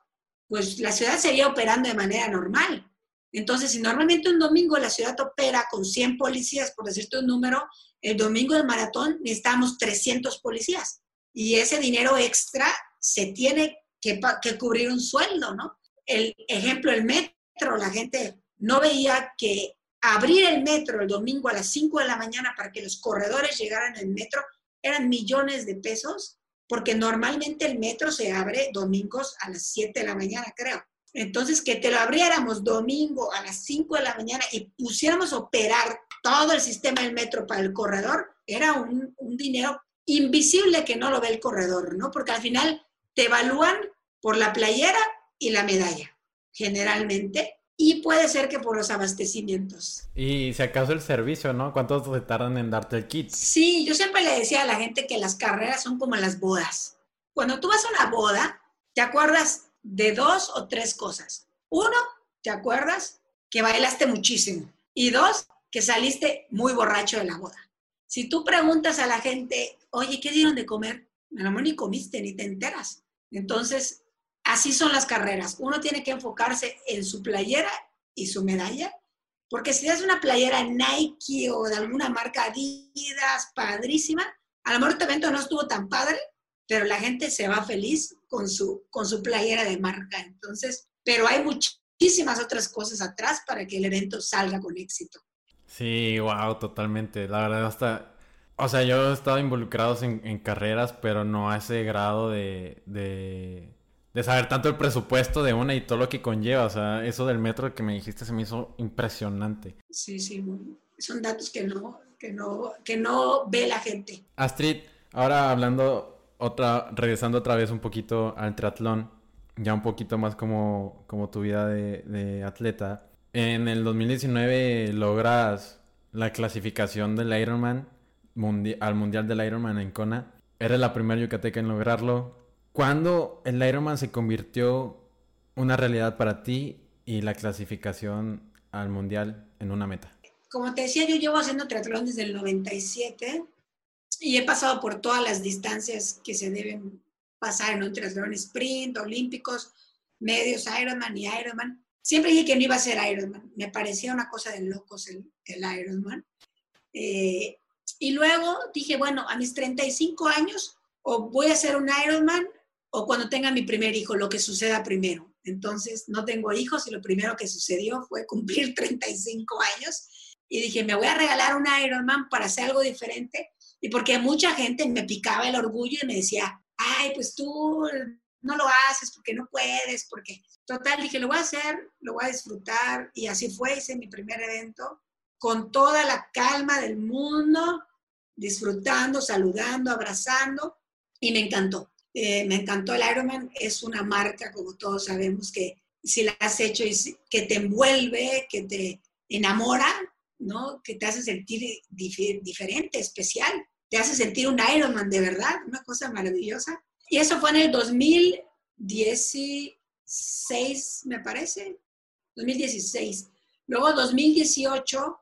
pues la ciudad seguía operando de manera normal. Entonces, si normalmente un domingo la ciudad opera con 100 policías, por decirte un número, el domingo del maratón necesitamos 300 policías. Y ese dinero extra se tiene que, que cubrir un sueldo, ¿no? El ejemplo, el metro, la gente no veía que abrir el metro el domingo a las 5 de la mañana para que los corredores llegaran al metro eran millones de pesos, porque normalmente el metro se abre domingos a las 7 de la mañana, creo. Entonces, que te lo abriéramos domingo a las 5 de la mañana y pusiéramos operar todo el sistema del metro para el corredor, era un, un dinero invisible que no lo ve el corredor, ¿no? Porque al final te evalúan por la playera y la medalla, generalmente, y puede ser que por los abastecimientos. Y si acaso el servicio, ¿no? ¿Cuánto te tardan en darte el kit? Sí, yo siempre le decía a la gente que las carreras son como las bodas. Cuando tú vas a una boda, te acuerdas de dos o tres cosas. Uno, te acuerdas que bailaste muchísimo. Y dos, que saliste muy borracho de la boda. Si tú preguntas a la gente, oye, ¿qué dieron de comer? A lo mejor ni comiste, ni te enteras. Entonces, así son las carreras. Uno tiene que enfocarse en su playera y su medalla, porque si es una playera Nike o de alguna marca Adidas, padrísima, a lo mejor este evento no estuvo tan padre, pero la gente se va feliz con su, con su playera de marca. Entonces, pero hay muchísimas otras cosas atrás para que el evento salga con éxito. Sí, wow, totalmente. La verdad, hasta. O sea, yo he estado involucrado en, carreras, pero no a ese grado de, de, de, saber tanto el presupuesto de una y todo lo que conlleva. O sea, eso del metro que me dijiste se me hizo impresionante. Sí, sí, son datos que no, que no, que no ve la gente. Astrid, ahora hablando otra, regresando otra vez un poquito al triatlón, ya un poquito más como, como tu vida de, de atleta. En el 2019 logras la clasificación del Ironman al Mundial del Ironman en Kona. Eres la primera yucateca en lograrlo. ¿Cuándo el Ironman se convirtió una realidad para ti y la clasificación al Mundial en una meta? Como te decía, yo llevo haciendo triatlón desde el 97 y he pasado por todas las distancias que se deben pasar en un triatlón sprint, olímpicos, medios, Ironman y Ironman. Siempre dije que no iba a ser Ironman. Me parecía una cosa de locos el, el Ironman. Eh, y luego dije, bueno, a mis 35 años, o voy a hacer un Ironman o cuando tenga mi primer hijo, lo que suceda primero. Entonces, no tengo hijos y lo primero que sucedió fue cumplir 35 años. Y dije, me voy a regalar un Ironman para hacer algo diferente. Y porque mucha gente me picaba el orgullo y me decía, ay, pues tú no lo haces porque no puedes, porque total, dije, lo voy a hacer, lo voy a disfrutar y así fue, hice mi primer evento con toda la calma del mundo, disfrutando, saludando, abrazando y me encantó. Eh, me encantó el Ironman, es una marca, como todos sabemos, que si la has hecho y que te envuelve, que te enamora, ¿no? Que te hace sentir diferente, especial, te hace sentir un Ironman de verdad, una cosa maravillosa. Y eso fue en el 2016, me parece, 2016. Luego, 2018,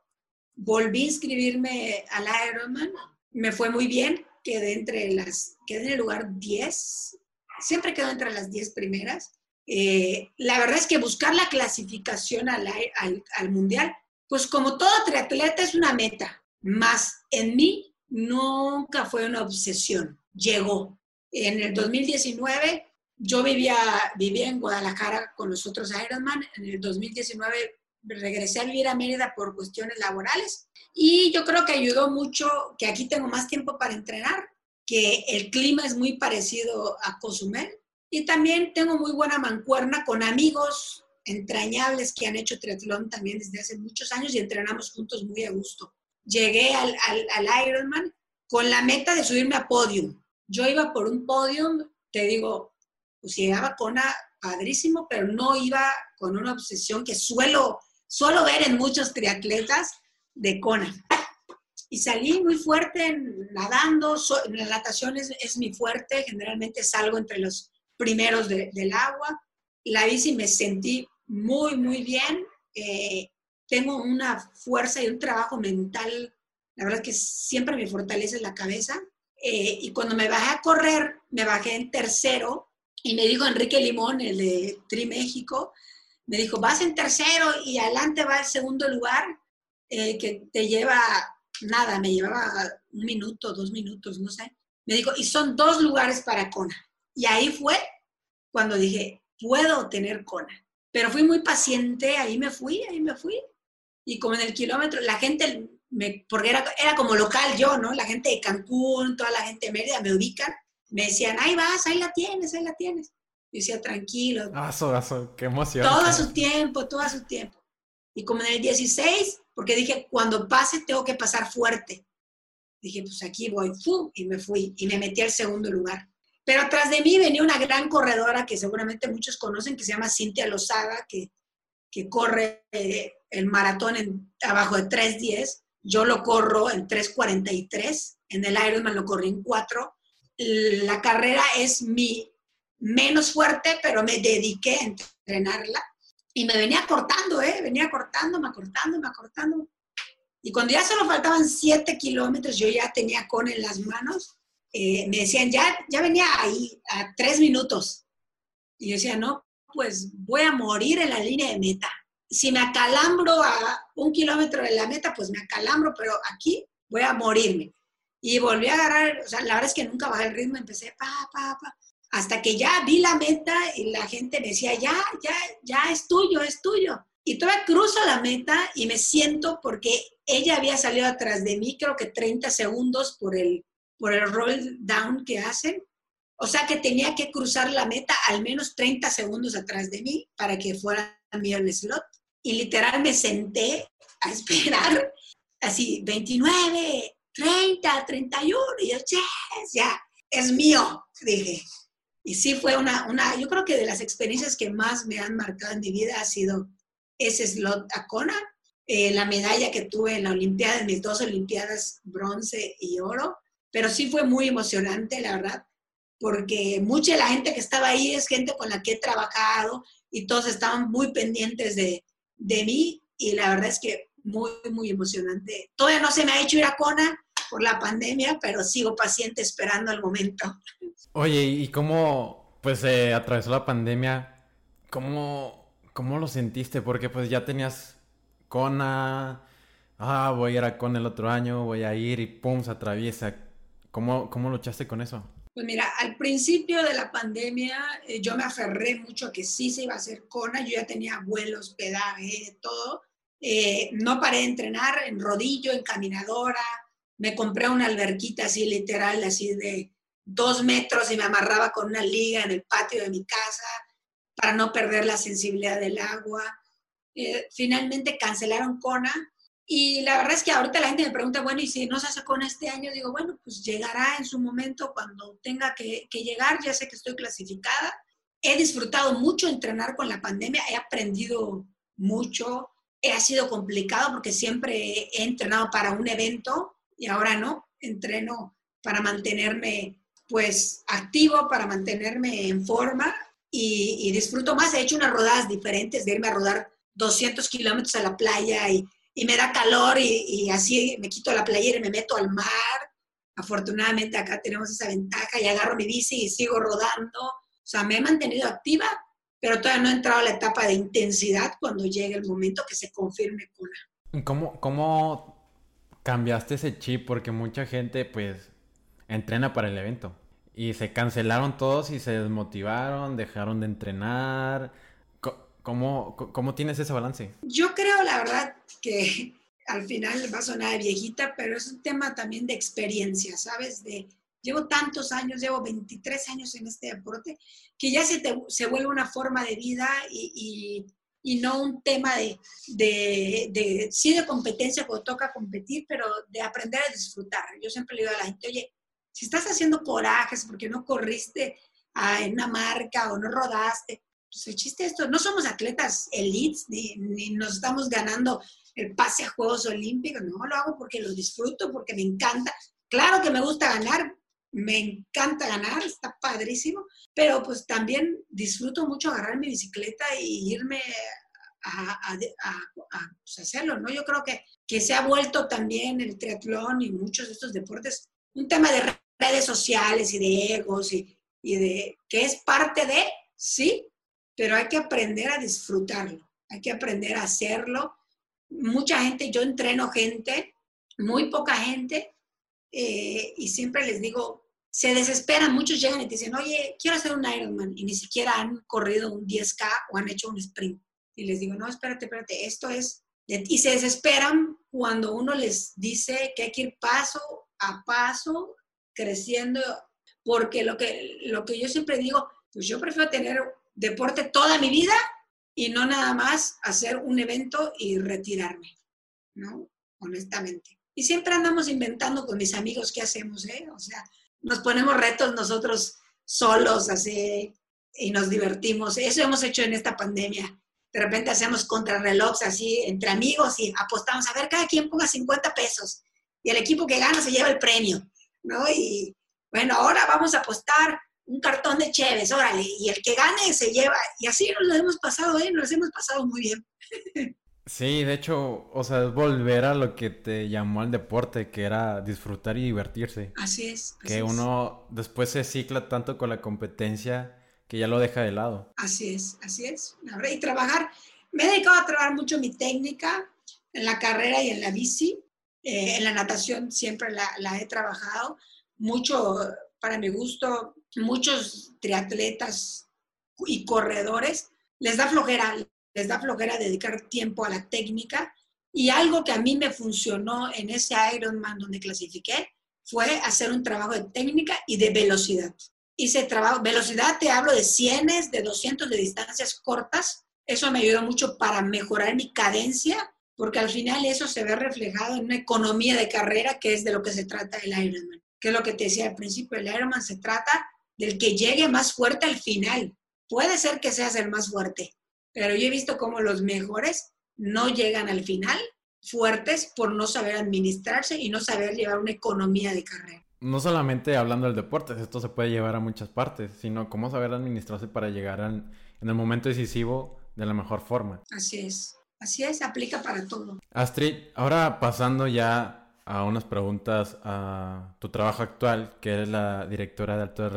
volví a inscribirme al Ironman, me fue muy bien, quedé entre las, quedé en el lugar 10, siempre quedo entre las 10 primeras. Eh, la verdad es que buscar la clasificación al, al, al mundial, pues como todo triatleta es una meta, más en mí nunca fue una obsesión, llegó. En el 2019 yo vivía, vivía en Guadalajara con los otros Ironman. En el 2019 regresé a vivir a Mérida por cuestiones laborales y yo creo que ayudó mucho que aquí tengo más tiempo para entrenar, que el clima es muy parecido a Cozumel y también tengo muy buena mancuerna con amigos entrañables que han hecho triatlón también desde hace muchos años y entrenamos juntos muy a gusto. Llegué al, al, al Ironman con la meta de subirme a podium yo iba por un podium, te digo, pues llegaba con padrísimo, pero no iba con una obsesión que suelo, suelo ver en muchos triatletas de Kona. Y salí muy fuerte nadando, la natación es, es, mi fuerte, generalmente salgo entre los primeros del agua. La bici me sentí muy, muy bien. Eh, tengo una fuerza y un trabajo mental, la verdad es que siempre me fortalece la cabeza. Eh, y cuando me bajé a correr, me bajé en tercero y me dijo Enrique Limón, el de Tri México, me dijo, vas en tercero y adelante va el segundo lugar, eh, que te lleva nada, me llevaba un minuto, dos minutos, no sé. Me dijo, y son dos lugares para Kona. Y ahí fue cuando dije, puedo tener Kona. Pero fui muy paciente, ahí me fui, ahí me fui. Y como en el kilómetro, la gente, me, porque era, era como local yo, ¿no? La gente de Cancún, toda la gente de Mérida me ubican, me decían, ahí vas, ahí la tienes, ahí la tienes. Yo decía, tranquilo. Ah, eso, qué emoción. Todo a su tiempo, todo a su tiempo. Y como en el 16, porque dije, cuando pase tengo que pasar fuerte. Dije, pues aquí voy, ¡fum! y me fui y me metí al segundo lugar. Pero atrás de mí venía una gran corredora que seguramente muchos conocen, que se llama Cintia Lozada, que, que corre eh, el maratón en, abajo de 3.10. Yo lo corro en 3.43. En el Ironman lo corrí en 4. La carrera es mi menos fuerte, pero me dediqué a entrenarla. Y me venía cortando, ¿eh? Venía cortando, me cortando, me cortando. Y cuando ya solo faltaban 7 kilómetros, yo ya tenía con en las manos, eh, me decían, ya, ya venía ahí a 3 minutos. Y yo decía, no, pues voy a morir en la línea de meta. Si me acalambro a un kilómetro de la meta, pues me acalambro, pero aquí voy a morirme. Y volví a agarrar, o sea, la verdad es que nunca bajé el ritmo, empecé pa, pa, pa hasta que ya vi la meta y la gente me decía, ya, ya, ya es tuyo, es tuyo. Y todavía cruzo la meta y me siento porque ella había salido atrás de mí, creo que 30 segundos por el, por el roll down que hacen. O sea que tenía que cruzar la meta al menos 30 segundos atrás de mí para que fuera el slot. Y literal me senté a esperar así 29, 30, 31 y yo, yes, ya, es mío, dije. Y sí fue una, una, yo creo que de las experiencias que más me han marcado en mi vida ha sido ese slot a Kona, eh, la medalla que tuve en la Olimpiada, en mis dos Olimpiadas, bronce y oro, pero sí fue muy emocionante, la verdad, porque mucha de la gente que estaba ahí es gente con la que he trabajado y todos estaban muy pendientes de, de mí y la verdad es que muy, muy emocionante. Todavía no se me ha hecho ir a Kona, por la pandemia, pero sigo paciente esperando el momento. Oye, ¿y cómo pues atravesó la pandemia? ¿Cómo, ¿Cómo lo sentiste? Porque pues ya tenías Cona, ah, voy a ir a Cona el otro año, voy a ir y pum, se atraviesa. ¿Cómo, cómo luchaste con eso? Pues mira, al principio de la pandemia eh, yo me aferré mucho a que sí se iba a hacer Cona, yo ya tenía vuelos, hospedaje, todo. Eh, no paré de entrenar en rodillo, en caminadora, me compré una alberquita así literal, así de dos metros y me amarraba con una liga en el patio de mi casa para no perder la sensibilidad del agua. Eh, finalmente cancelaron Kona y la verdad es que ahorita la gente me pregunta, bueno, ¿y si no se hace Kona este año? Digo, bueno, pues llegará en su momento cuando tenga que, que llegar, ya sé que estoy clasificada. He disfrutado mucho entrenar con la pandemia, he aprendido mucho, ha sido complicado porque siempre he entrenado para un evento y ahora no, entreno para mantenerme pues activo, para mantenerme en forma y, disfruto más. He hecho unas rodadas diferentes de irme a rodar 200 kilómetros a la playa y, me da calor y, y, así me quito la playera y me meto al mar. Afortunadamente acá tenemos esa ventaja y agarro mi bici y sigo rodando. O sea, me he mantenido activa, pero todavía no he entrado a la etapa de intensidad cuando llegue el momento que se confirme cura. ¿Cómo, cómo cambiaste ese chip porque mucha gente pues entrena para el evento y se cancelaron todos y se desmotivaron, dejaron de entrenar. ¿Cómo, cómo tienes ese balance? Yo creo, la verdad, que al final va a sonar viejita, pero es un tema también de experiencia, ¿sabes? De, llevo tantos años, llevo 23 años en este deporte, que ya se, te, se vuelve una forma de vida y y no un tema de, de, de, sí de competencia cuando toca competir, pero de aprender a disfrutar. Yo siempre le digo a la gente, oye, si estás haciendo corajes porque no corriste en una marca o no rodaste, pues el chiste es esto, no somos atletas elites ni, ni nos estamos ganando el pase a Juegos Olímpicos, no, lo hago porque lo disfruto, porque me encanta. Claro que me gusta ganar, me encanta ganar, está padrísimo, pero pues también disfruto mucho agarrar mi bicicleta y irme a, pues, hacerlo, ¿no? Yo creo que, que se ha vuelto también el triatlón y muchos de estos deportes un tema de redes sociales y de egos y, y de que es parte de, sí, pero hay que aprender a disfrutarlo, hay que aprender a hacerlo. Mucha gente, yo entreno gente, muy poca gente, eh, y siempre les digo, se desesperan, muchos llegan y te dicen, oye, quiero hacer un Ironman, y ni siquiera han corrido un 10K o han hecho un sprint. Y les digo, no, espérate, espérate, esto es... Y se desesperan cuando uno les dice que hay que ir paso a paso, creciendo, porque lo que, lo que yo siempre digo, pues yo prefiero tener deporte toda mi vida y no nada más hacer un evento y retirarme, ¿no? Honestamente. Y siempre andamos inventando con mis amigos qué hacemos, ¿eh? O sea, nos ponemos retos nosotros solos, así, y nos divertimos. Eso hemos hecho en esta pandemia. De repente hacemos contrarrelojes así entre amigos y apostamos, a ver, cada quien ponga 50 pesos y el equipo que gana se lleva el premio, ¿no? Y bueno, ahora vamos a apostar un cartón de Cheves, órale, y el que gane se lleva. Y así nos lo hemos pasado, ¿eh? Nos hemos pasado muy bien. Sí, de hecho, o sea, es volver a lo que te llamó al deporte, que era disfrutar y divertirse. Así es. que uno después se cicla tanto con la competencia que ya lo deja de lado. Así es, así es. Y trabajar, me he dedicado a trabajar mucho mi técnica en la carrera y en la bici. Eh, en la natación siempre la, la he trabajado mucho, para mi gusto, muchos triatletas y corredores les da flojera, les da flojera dedicar tiempo a la técnica. Y algo que a mí me funcionó en ese Ironman donde clasifiqué fue hacer un trabajo de técnica y de velocidad. Hice trabajo, velocidad te hablo de cienes, de 200 de distancias cortas. Eso me ayudó mucho para mejorar mi cadencia, porque al final eso se ve reflejado en una economía de carrera, que es de lo que se trata el Ironman. Que es lo que te decía al principio, el Ironman se trata del que llegue más fuerte al final. Puede ser que seas el más fuerte, pero yo he visto cómo los mejores no llegan al final fuertes por no saber administrarse y no saber llevar una economía de carrera. No solamente hablando del deporte, esto se puede llevar a muchas partes, sino cómo saber administrarse para llegar en el momento decisivo de la mejor forma. Así es, así es, aplica para todo. Astrid, ahora pasando ya a unas preguntas a tu trabajo actual, que eres la directora de alto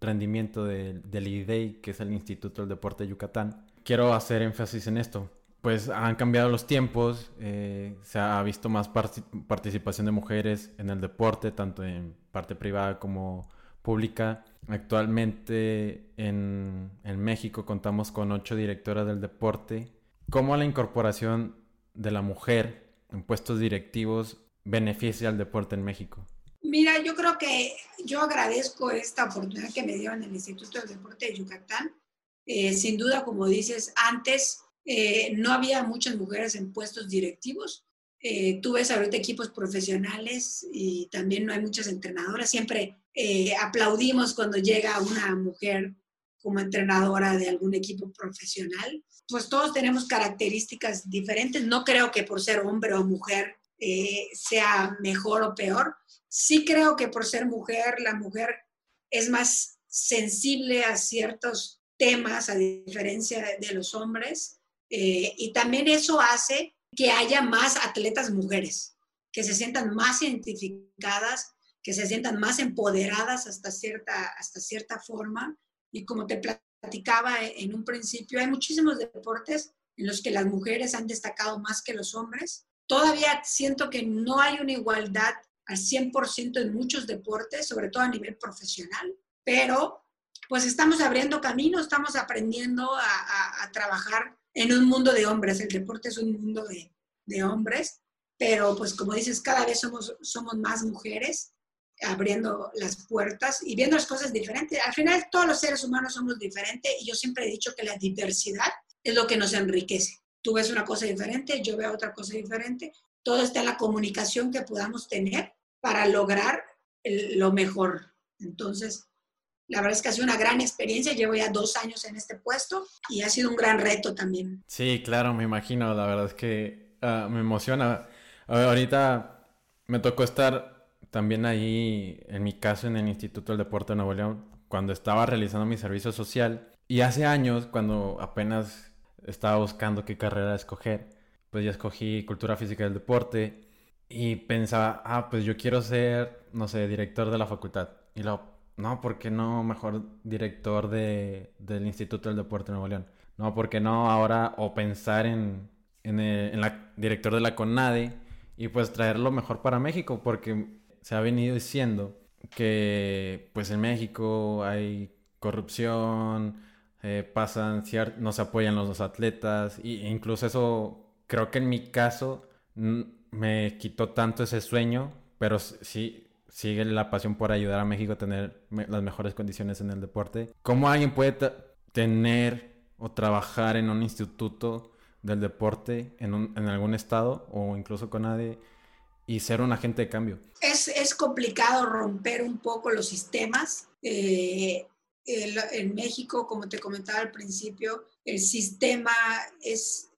rendimiento del IDEI, que es el Instituto del Deporte de Yucatán quiero hacer énfasis en esto. Pues han cambiado los tiempos, eh, se ha visto más participación de mujeres en el deporte, tanto en parte privada como pública. Actualmente en, en México contamos con ocho directoras del deporte. ¿Cómo la incorporación de la mujer en puestos directivos beneficia al deporte en México? Mira, yo creo que yo agradezco esta oportunidad que me dio en el Instituto del Deporte de Yucatán eh, sin duda, como dices, antes eh, no había muchas mujeres en puestos directivos. Eh, tú ves ahorita equipos profesionales y también no hay muchas entrenadoras. Siempre aplaudimos cuando llega una mujer como entrenadora de algún equipo profesional. Pues todos tenemos características diferentes. No creo que por ser hombre o mujer sea mejor o peor. Sí creo que por ser mujer, la mujer es más sensible a ciertos temas a diferencia de los hombres. Eh, y también eso hace que haya más atletas mujeres, que se sientan más identificadas, que se sientan más empoderadas hasta cierta, hasta cierta forma. Y como te platicaba en un principio, hay muchísimos deportes en los que las mujeres han destacado más que los hombres. Todavía siento que no hay una igualdad al 100% en muchos deportes, sobre todo a nivel profesional, pero pues estamos abriendo camino, estamos aprendiendo a, trabajar en un mundo de hombres. El deporte es un mundo de, hombres, pero pues como dices, cada vez somos, somos más mujeres abriendo las puertas y viendo las cosas diferentes. Al final todos los seres humanos somos diferentes y yo siempre he dicho que la diversidad es lo que nos enriquece. Tú ves una cosa diferente, yo veo otra cosa diferente. Todo está en la comunicación que podamos tener para lograr lo mejor. Entonces, la verdad es que ha sido una gran experiencia, llevo ya dos años en este puesto y ha sido un gran reto también. Sí, claro, me imagino, la verdad es que ah, me emociona. ahorita me tocó estar también ahí, en mi caso, en el Instituto del Deporte de Nuevo León, cuando estaba realizando mi servicio social, y hace años, cuando apenas estaba buscando qué carrera escoger, pues ya escogí Cultura Física del Deporte y pensaba, ah, pues yo quiero ser, no sé, director de la facultad. Y luego, no, ¿por qué no mejor director de, del Instituto del Deporte de Nuevo León? No, ¿por qué no ahora o pensar en, en, el, en la director de la CONADE y pues traerlo mejor para México? Porque se ha venido diciendo que pues en México hay corrupción, eh, pasan, no se apoyan los dos atletas, e incluso eso creo que en mi caso me quitó tanto ese sueño, pero sí sigue la pasión por ayudar a México a tener las mejores condiciones en el deporte. ¿Cómo alguien puede tener o trabajar en un instituto del deporte en, en algún estado o incluso con nadie y ser un agente de cambio? Es, es complicado romper un poco los sistemas. Eh, en México, como te comentaba al principio, el sistema es,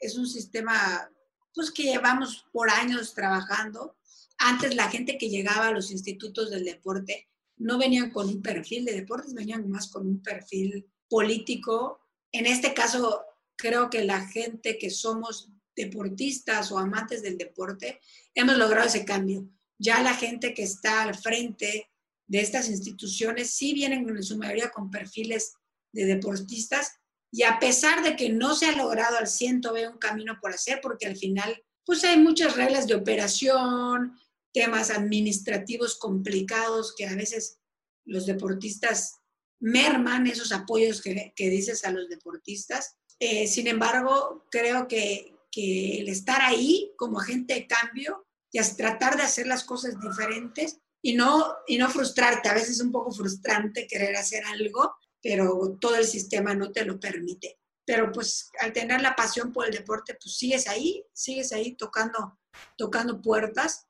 es un sistema pues, que llevamos por años trabajando. Antes la gente que llegaba a los institutos del deporte no venían con un perfil de deportes, venían más con un perfil político. En este caso, creo que la gente que somos deportistas o amantes del deporte, hemos logrado ese cambio. Ya la gente que está al frente de estas instituciones sí vienen en su mayoría con perfiles de deportistas y a pesar de que no se ha logrado al ciento ve un camino por hacer porque al final pues hay muchas reglas de operación, temas administrativos complicados que a veces los deportistas merman esos apoyos que, dices a los deportistas. Eh, sin embargo, creo que, que el estar ahí como agente de cambio y tratar de hacer las cosas diferentes y no, y no frustrarte. A veces es un poco frustrante querer hacer algo, pero todo el sistema no te lo permite. Pero pues al tener la pasión por el deporte, pues sigues ahí, sigues ahí tocando, tocando puertas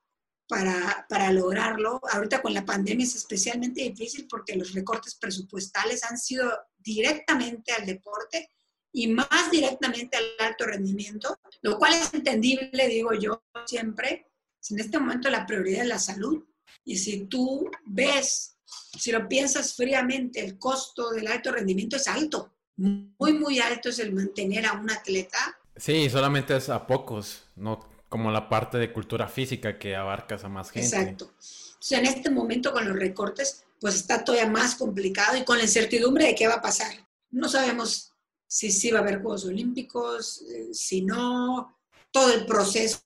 para, para lograrlo. Ahorita con la pandemia es especialmente difícil porque los recortes presupuestales han sido directamente al deporte y más directamente al alto rendimiento, lo cual es entendible, digo yo siempre. En este momento la prioridad es la salud, y si tú ves, si lo piensas fríamente, el costo del alto rendimiento es alto. Muy, muy alto es el mantener a un atleta. Sí, solamente es a pocos, no como la parte de cultura física que abarcas a más gente. Exacto. O sea, en este momento con los recortes, pues está todavía más complicado y con la incertidumbre de qué va a pasar. No sabemos si sí va a haber Juegos Olímpicos, eh, si no, todo el proceso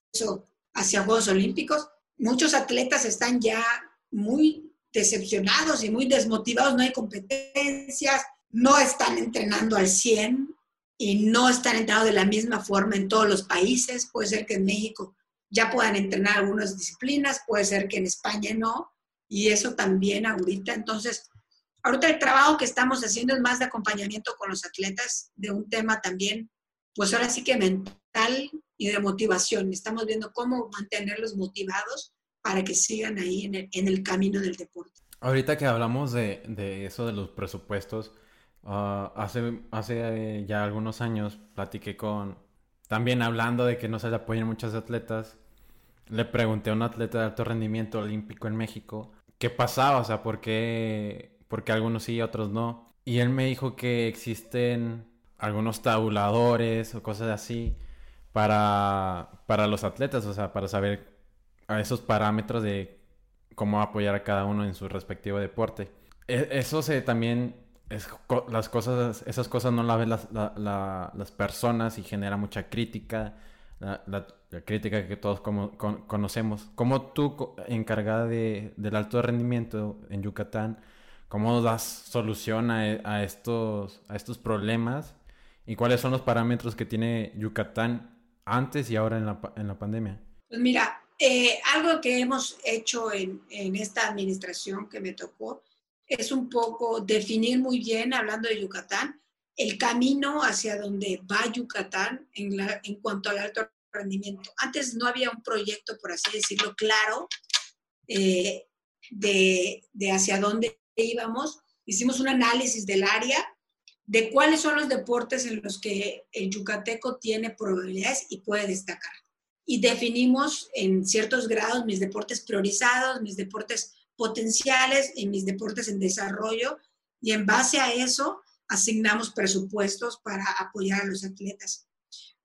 hacia Juegos Olímpicos muchos atletas están ya muy decepcionados y muy desmotivados, no hay competencias, no están entrenando al 100 y no están entrenando de la misma forma en todos los países. Puede ser que en México ya puedan entrenar algunas disciplinas, puede ser que en España no, y eso también ahorita. Entonces, ahorita el trabajo que estamos haciendo es más de acompañamiento con los atletas, de un tema también, pues ahora sí que mental y de motivación. Estamos viendo cómo mantenerlos motivados para que sigan ahí en el, camino del deporte. Ahorita que hablamos de, eso de los presupuestos, ah, hace, hace ya algunos años platiqué con, también hablando de que no se le apoyan muchos atletas, le pregunté a un atleta de alto rendimiento olímpico en México qué pasaba, o sea, por qué, por qué algunos sí y otros no. Y él me dijo que existen algunos tabuladores o cosas así para, para los atletas, o sea, para saber a esos parámetros de cómo apoyar a cada uno en su respectivo deporte. E, eso se también, es, las cosas, esas cosas no las ven las, las personas y genera mucha crítica, la, crítica que todos como, conocemos. ¿Cómo tú, encargada de, del alto rendimiento en Yucatán, cómo das solución a, a, estos, a estos problemas y cuáles son los parámetros que tiene Yucatán antes y ahora en la, en la pandemia? Pues mira, eh, algo que hemos hecho en, en, esta administración que me tocó es un poco definir muy bien, hablando de Yucatán, el camino hacia donde va Yucatán en, en cuanto al alto rendimiento. Antes no había un proyecto, por así decirlo, claro eh, de, de hacia dónde íbamos. Hicimos un análisis del área de cuáles son los deportes en los que el yucateco tiene probabilidades y puede destacar. y definimos en ciertos grados mis deportes priorizados, mis deportes potenciales y mis deportes en desarrollo y en base a eso asignamos presupuestos para apoyar a los atletas.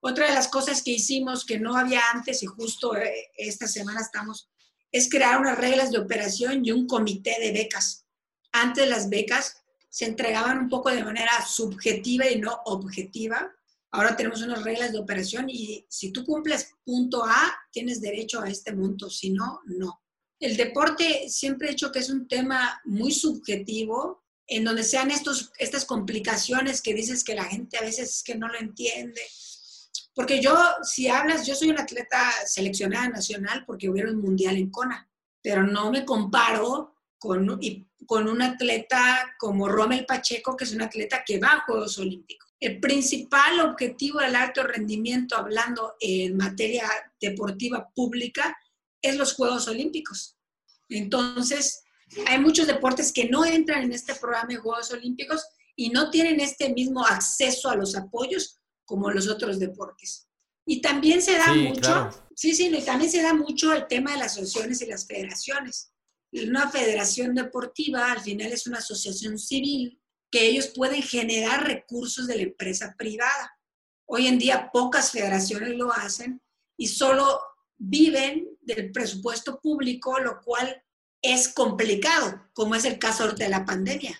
Otra de las cosas que hicimos que no había antes y justo eh, esta semana estamos, es crear unas reglas de operación y un comité de becas. Antes las becas se entregaban un poco de manera subjetiva y no objetiva. Ahora tenemos unas reglas de operación y si tú cumples punto A, tienes derecho a este monto, si no, no. El deporte siempre he dicho que es un tema muy subjetivo, en donde sean estos, estas complicaciones que dices que la gente a veces es que no lo entiende. Porque yo, si hablas, yo soy una atleta seleccionada nacional porque hubiera un mundial en Kona, pero no me comparo con, con un atleta como Rommel Pacheco, que es un atleta que va a Juegos Olímpicos. El principal objetivo del alto rendimiento, hablando en materia deportiva pública, es los Juegos Olímpicos. Entonces, hay muchos deportes que no entran en este programa de Juegos Olímpicos y no tienen este mismo acceso a los apoyos como los otros deportes. Y también se da mucho, sí, sí, y también se da mucho el tema de las asociaciones y las federaciones. Una federación deportiva al final es una asociación civil que ellos pueden generar recursos de la empresa privada. Hoy en día pocas federaciones lo hacen y solo viven del presupuesto público, lo cual es complicado, como es el caso de la pandemia.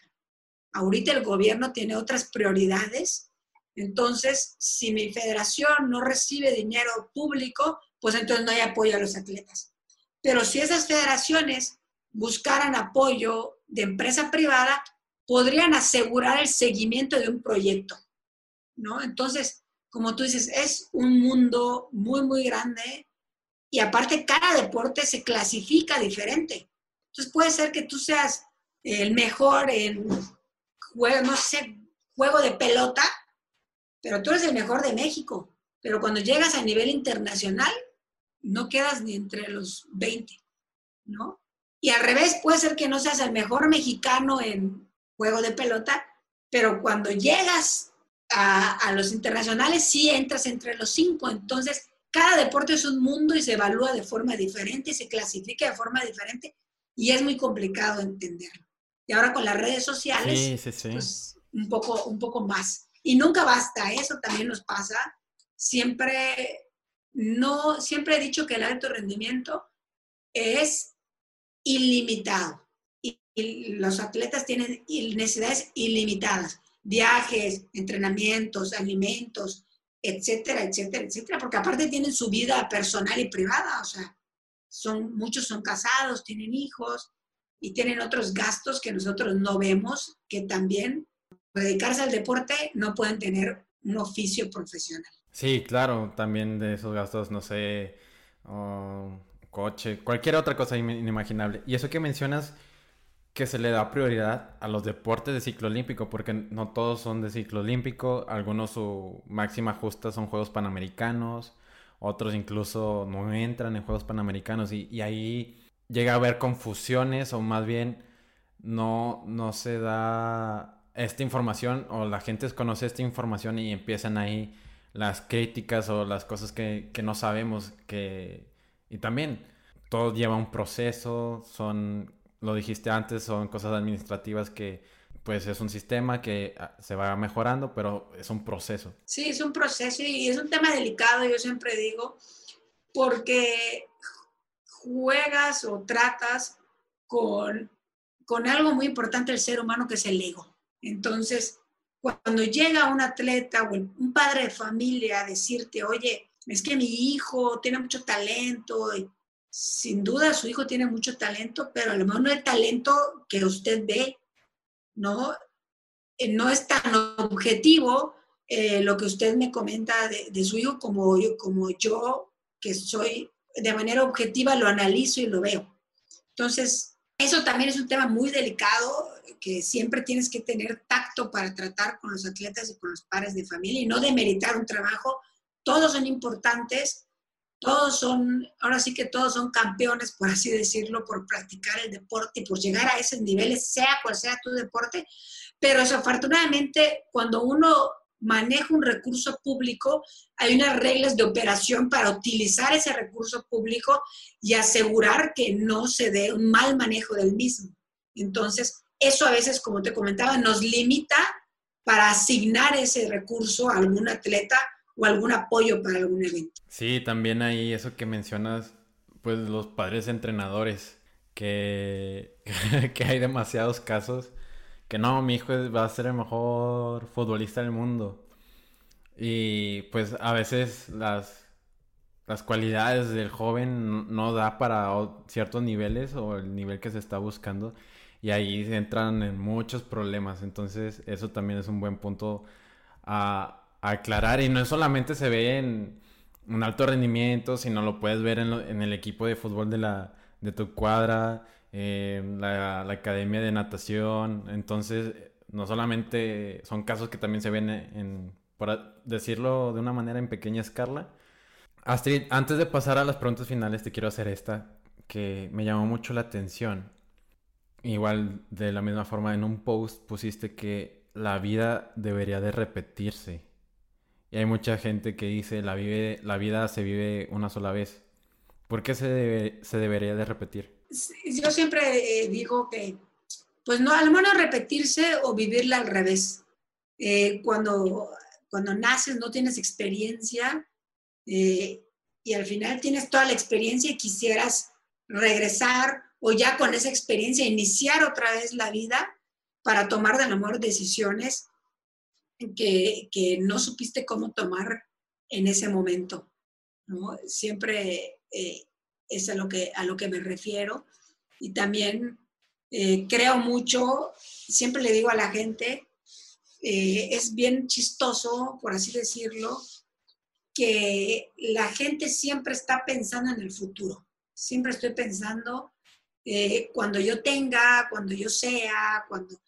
Ahorita el gobierno tiene otras prioridades, entonces si mi federación no recibe dinero público, pues entonces no hay apoyo a los atletas. Pero si esas federaciones buscaran apoyo de empresa privada, podrían asegurar el seguimiento de un proyecto, ¿no? Entonces, como tú dices, es un mundo muy, muy grande y aparte cada deporte se clasifica diferente. Entonces puede ser que tú seas el mejor en juego, no sé, juego de pelota, pero tú eres el mejor de México. Pero cuando llegas a nivel internacional, no quedas ni entre los 20, ¿no? Y al revés, puede ser que no seas el mejor mexicano en juego de pelota, pero cuando llegas a, a los internacionales, sí entras entre los cinco. Entonces, cada deporte es un mundo y se evalúa de forma diferente, se clasifica de forma diferente y es muy complicado entenderlo. Y ahora con las redes sociales, pues un poco, un poco más. Y nunca basta, eso también nos pasa. Siempre, no, siempre he dicho que el alto rendimiento es ilimitado. Y, los atletas tienen necesidades ilimitadas. Viajes, entrenamientos, alimentos, etcétera, etcétera, etcétera, porque aparte tienen su vida personal y privada, o sea, son, muchos son casados, tienen hijos y tienen otros gastos que nosotros no vemos, que también dedicarse al deporte no pueden tener un oficio profesional. Sí, claro, también de esos gastos, no sé, coche, cualquier otra cosa inimaginable. Y eso que mencionas, que se le da prioridad a los deportes de ciclo olímpico, porque no todos son de ciclo olímpico, algunos su máxima justa son Juegos Panamericanos, otros incluso no entran en Juegos Panamericanos y, ahí llega a haber confusiones o más bien no, no se da esta información o la gente desconoce esta información y empiezan ahí las críticas o las cosas que, que no sabemos que... Y también todo lleva un proceso, son lo dijiste antes, son cosas administrativas que pues es un sistema que ah, se va mejorando, pero es un proceso. Sí, es un proceso y es un tema delicado, yo siempre digo, porque juegas o tratas con, con algo muy importante del ser humano que es el ego. Entonces, cuando llega un atleta o un padre de familia a decirte, oye, es que mi hijo tiene mucho talento sin duda su hijo tiene mucho talento, pero a lo mejor no el talento que usted ve, ¿no? Eh, no es tan objetivo eh, lo que usted me comenta de, su hijo como yo, como yo, que soy de manera objetiva, lo analizo y lo veo. Entonces, eso también es un tema muy delicado que siempre tienes que tener tacto para tratar con los atletas y con los padres de familia y no demeritar un trabajo. Todos son importantes, todos son, ahora sí que todos son campeones, por así decirlo, por practicar el deporte y por llegar a esos niveles, sea cual sea tu deporte, pero desafortunadamente cuando uno manejo un recurso público, hay unas reglas de operación para utilizar ese recurso público y asegurar que no se dé un mal manejo del mismo. Entonces, eso a veces, como te comentaba, nos limita para asignar ese recurso a algún atleta o algún apoyo para algún evento. Sí, también ahí eso que mencionas, pues los padres entrenadores, que, que hay demasiados casos que no, mi hijo va a ser el mejor futbolista del mundo. Y pues a veces las, las cualidades del joven no da para ciertos niveles o el nivel que se está buscando. Y ahí entran en muchos problemas. Entonces eso también es un buen punto a, aclarar. Y no solamente se ve en un alto rendimiento, sino lo puedes ver en, en el equipo de fútbol de, la, de tu cuadra eh, la, academia de natación. Entonces, no solamente son casos que también se ven en, por decirlo de una manera, en pequeña escala. Astrid, antes de pasar a las preguntas finales, te quiero hacer esta que me llamó mucho la atención. Igual, de la misma forma, en un post pusiste que la vida debería de repetirse. Y hay mucha gente que dice la, vive, la vida se vive una sola vez. ¿Por qué se, se debería de repetir? yo siempre eh, digo que, pues no, al menos repetirse o vivirla al revés. Eh, cuando, cuando naces no tienes experiencia eh, y al final tienes toda la experiencia y quisieras regresar o ya con esa experiencia iniciar otra vez la vida para tomar de amor decisiones que, que, no supiste cómo tomar en ese momento. ¿no? Siempre es a lo que, a lo que me refiero. Y también eh, creo mucho, siempre le digo a la gente, eh, es bien chistoso, por así decirlo, que la gente siempre está pensando en el futuro. Siempre estoy pensando eh, cuando yo tenga, cuando yo sea, cuando,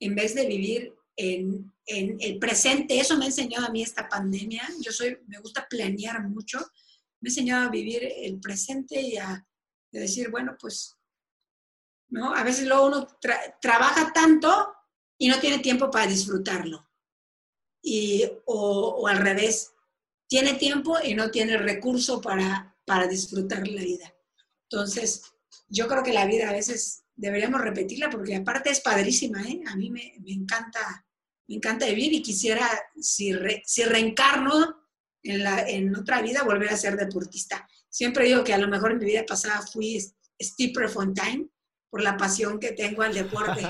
en vez de vivir en, en, el presente, eso me ha enseñado a mí esta pandemia. Yo soy, me gusta planear mucho me enseñado a vivir el presente y a, decir, bueno, pues, ¿no? A veces luego uno trabaja tanto y no tiene tiempo para disfrutarlo. Y, o, al revés, tiene tiempo y no tiene recurso para, para disfrutar la vida. Entonces, yo creo que la vida a veces deberíamos repetirla porque aparte es padrísima, ¿eh? A mí me, encanta, me encanta vivir y quisiera, si, si reencarno, en, la, en otra vida volver a ser deportista. Siempre digo que a lo mejor en mi vida pasada fui Steve Fontaine por la pasión que tengo al deporte.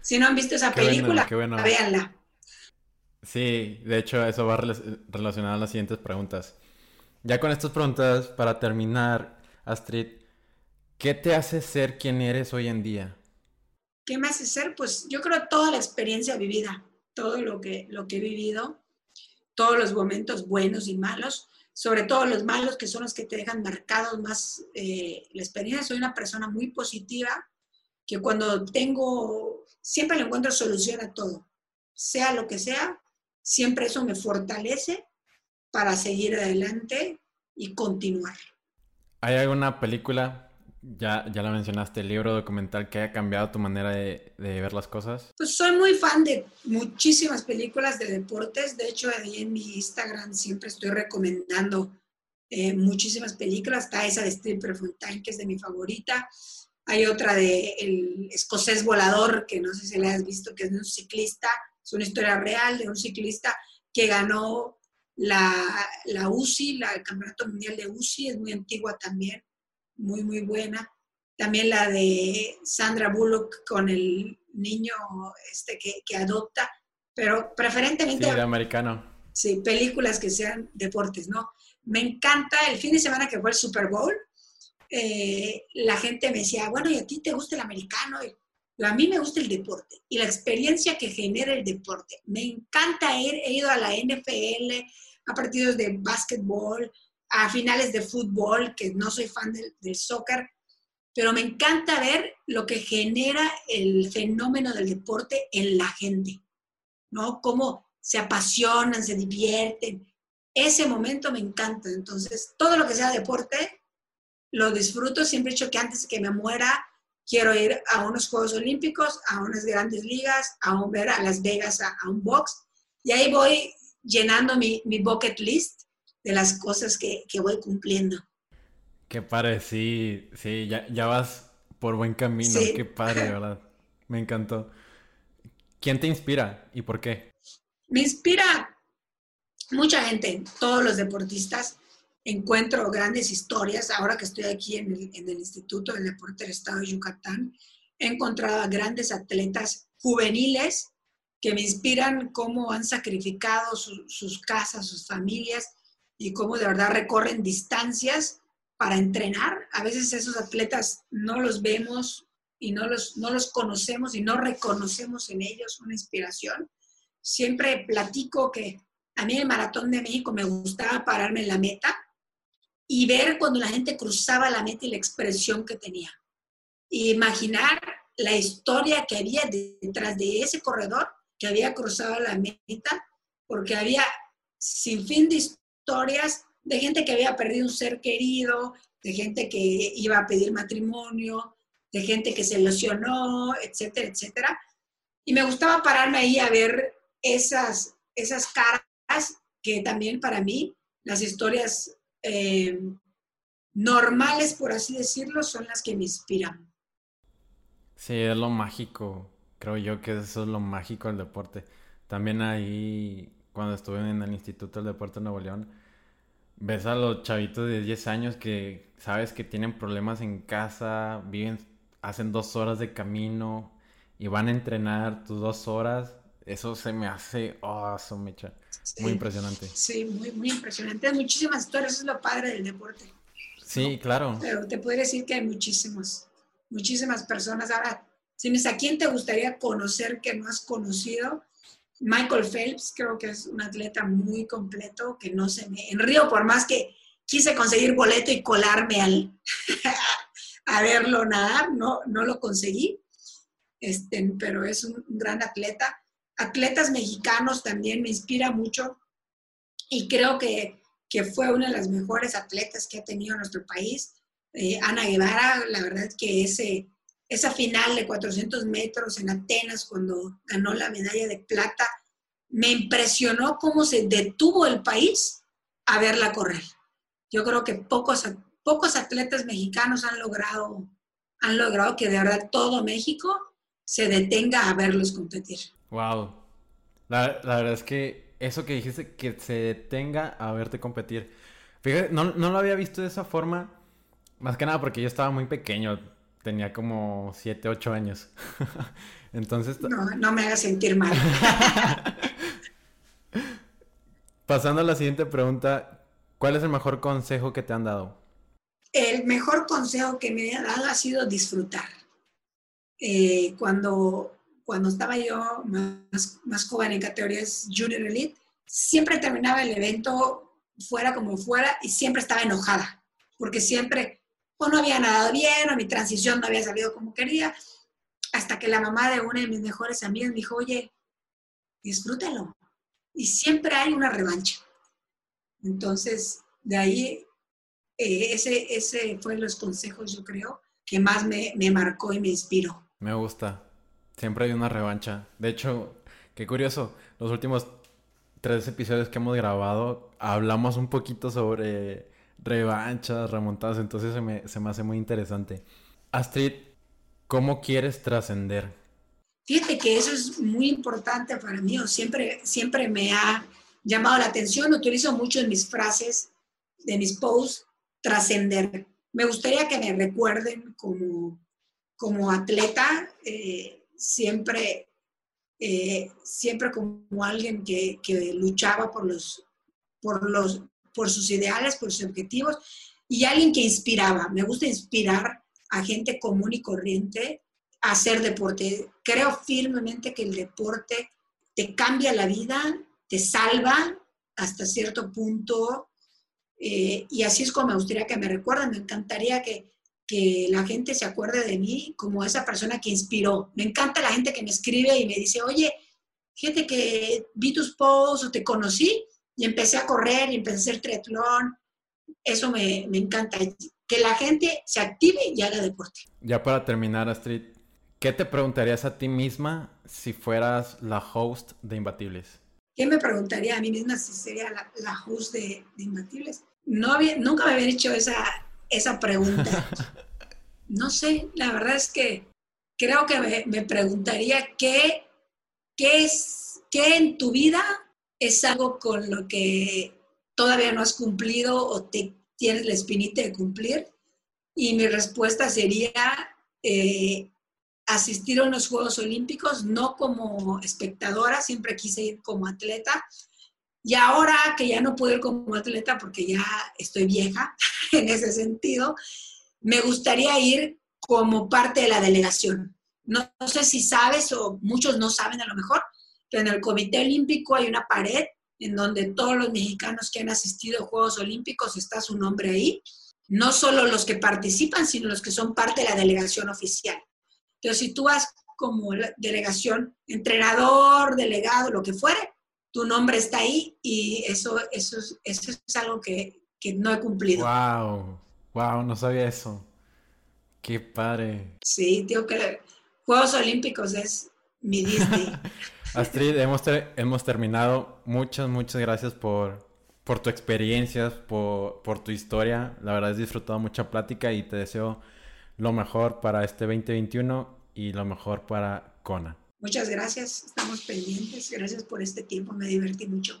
si no han visto esa película, véanla. Sí, de hecho eso va relacionado a las siguientes preguntas. Ya con estas preguntas, para terminar, Astrid, ¿qué te hace ser quien eres hoy en día? ¿Qué me hace ser? Pues yo creo toda la experiencia vivida todo lo que, lo que he vivido, todos los momentos buenos y malos, sobre todo los malos que son los que te dejan marcados más eh, la experiencia. Soy una persona muy positiva, que cuando tengo, siempre le encuentro solución a todo, sea lo que sea, siempre eso me fortalece para seguir adelante y continuar. ¿Hay alguna película ya, ya la mencionaste, el libro documental que haya cambiado tu manera de, ver las cosas. Pues soy muy fan de muchísimas películas de deportes. De hecho, ahí en mi Instagram siempre estoy recomendando eh, muchísimas películas. Está esa de Steve Prefontaine, que es de mi favorita. Hay otra de El escocés volador, que no sé si la has visto, que es de un ciclista. Es una historia real de un ciclista que ganó la, la UCI, la, el Campeonato Mundial de UCI. Es muy antigua también muy, muy buena. También la de Sandra Bullock con el niño este que, adopta, pero preferentemente... Sí, de americano. Sí, películas que sean deportes, ¿no? Me encanta el fin de semana que fue el Super Bowl. Eh, la gente me decía, bueno, ¿y a ti te gusta el americano? Y, a mí me gusta el deporte y la experiencia que genera el deporte. Me encanta ir, he ido a la NFL, a partidos de básquetbol, a finales de fútbol, que no soy fan del, soccer, pero me encanta ver lo que genera el fenómeno del deporte en la gente, ¿no? Cómo se apasionan, se divierten. Ese momento me encanta. Entonces, todo lo que sea deporte, lo disfruto. Siempre he dicho que antes que me muera, quiero ir a unos Juegos Olímpicos, a unas grandes ligas, a un, ver a Las Vegas, a, un box. Y ahí voy llenando mi, mi bucket list de las cosas que, que, voy cumpliendo. Qué padre, sí, sí, ya, ya vas por buen camino, qué padre, ¿verdad? Me encantó. ¿Quién te inspira y por qué? Me inspira mucha gente, todos los deportistas. Encuentro grandes historias. Ahora que estoy aquí en el, en el Instituto del Deporte del Estado de Yucatán, he encontrado a grandes atletas juveniles que me inspiran cómo han sacrificado sus casas, sus familias y cómo de verdad recorren distancias para entrenar. A veces esos atletas no los vemos y no los, no los conocemos y no reconocemos en ellos una inspiración. Siempre platico que a mí el Maratón de México me gustaba pararme en la meta y ver cuando la gente cruzaba la meta y la expresión que tenía. imaginar la historia que había detrás de ese corredor que había cruzado la meta, porque había sin fin de historias de gente que había perdido un ser querido, de gente que iba a pedir matrimonio, de gente que se lesionó, etcétera, etcétera. Y me gustaba pararme ahí a ver esas, esas caras que también para mí, las historias eh, normales, por así decirlo, son las que me inspiran. Sí, es lo mágico. Creo yo que eso es lo mágico del deporte. También ahí, cuando estuve en el Instituto del Deporte de Nuevo León, ves a los chavitos de 10 años que sabes que tienen problemas en casa, viven, hacen dos horas de camino y van a entrenar tus dos horas. Eso se me hace, oh, eso me echa. muy impresionante. Sí, muy, muy impresionante. Hay muchísimas historias, eso es lo padre del deporte. Sí, claro. Pero te puedo decir que hay muchísimos, muchísimas personas. Ahora, si ¿a quién te gustaría conocer que no has conocido? Michael Phelps, creo que es un atleta muy completo, que no se me... En Río, por más que quise conseguir boleto y colarme al, a verlo nadar, no, no lo conseguí, este, pero es un, gran atleta. Atletas mexicanos también me inspira mucho y creo que, que, fue una de las mejores atletas que ha tenido nuestro país. Eh, Ana Guevara, la verdad que ese, esa final de 400 metros en Atenas, cuando ganó la medalla de plata, me impresionó cómo se detuvo el país a verla correr. Yo creo que pocos, pocos atletas mexicanos han logrado, han logrado que de verdad todo México se detenga a verlos competir. Wow. La, la verdad es que eso que dijiste, que se detenga a verte competir. Fíjate, no, no lo había visto de esa forma, más que nada porque yo estaba muy pequeño tenía como 7, 8 años. Entonces... No, no me hagas sentir mal. Pasando a la siguiente pregunta, ¿cuál es el mejor consejo que te han dado? El mejor consejo que me ha dado ha sido disfrutar. Eh, cuando, cuando estaba yo más, más joven en categorías Junior Elite, siempre terminaba el evento fuera como fuera y siempre estaba enojada, porque siempre o no había nadado bien, o mi transición no había salido como quería, hasta que la mamá de una de mis mejores amigas me dijo, oye, disfrútalo. Y siempre hay una revancha. Entonces, de ahí, eh, ese, ese fue los consejos, yo creo, que más me, me marcó y me inspiró. Me gusta. Siempre hay una revancha. De hecho, qué curioso, los últimos tres episodios que hemos grabado hablamos un poquito sobre revanchas, remontadas, entonces se me, se me hace muy interesante. Astrid, ¿cómo quieres trascender? Fíjate que eso es muy importante para mí, siempre, siempre me ha llamado la atención, utilizo mucho en mis frases, de mis posts, trascender. Me gustaría que me recuerden como, como atleta, eh, siempre, eh, siempre como alguien que, que, luchaba por los, por los, por sus ideales, por sus objetivos, y alguien que inspiraba. Me gusta inspirar a gente común y corriente a hacer deporte. Creo firmemente que el deporte te cambia la vida, te salva hasta cierto punto, eh, y así es como me gustaría que me recuerden. Me encantaría que, que la gente se acuerde de mí como esa persona que inspiró. Me encanta la gente que me escribe y me dice, oye, gente que vi tus posts o te conocí y empecé a correr y empecé a hacer triatlón. Eso me, me encanta. que la gente se active y haga deporte. Ya para terminar, Astrid, ¿qué te preguntarías a ti misma si fueras la host de Imbatibles? ¿Qué me preguntaría a mí misma si sería la, host de, Imbatibles? No había, nunca me habían hecho esa, esa pregunta. No sé, la verdad es que creo que me, me preguntaría qué, qué, es, qué en tu vida es algo con lo que todavía no has cumplido o te tienes la espinita de cumplir. Y mi respuesta sería eh, asistir a unos Juegos Olímpicos, no como espectadora, siempre quise ir como atleta. Y ahora que ya no puedo ir como atleta porque ya estoy vieja en ese sentido, me gustaría ir como parte de la delegación. No, no, sé si sabes o muchos no saben a lo mejor, pero en el Comité Olímpico hay una pared en donde todos los mexicanos que han asistido a Juegos Olímpicos está su nombre ahí. No solo los que participan, sino los que son parte de la delegación oficial. Entonces, si tú vas como delegación, entrenador, delegado, lo que fuere, tu nombre está ahí y eso, eso, eso es algo que, que no he cumplido. ¡Wow! ¡Wow! No sabía eso. ¡Qué padre! Sí, digo que Juegos Olímpicos es mi Disney. Astrid, hemos, hemos terminado. Muchas, muchas gracias por, por tu experiencia, por, por tu historia. La verdad he disfrutado mucha plática y te deseo lo mejor para este 2021 y lo mejor para Kona. Muchas gracias, estamos pendientes. Gracias por este tiempo, me divertí mucho.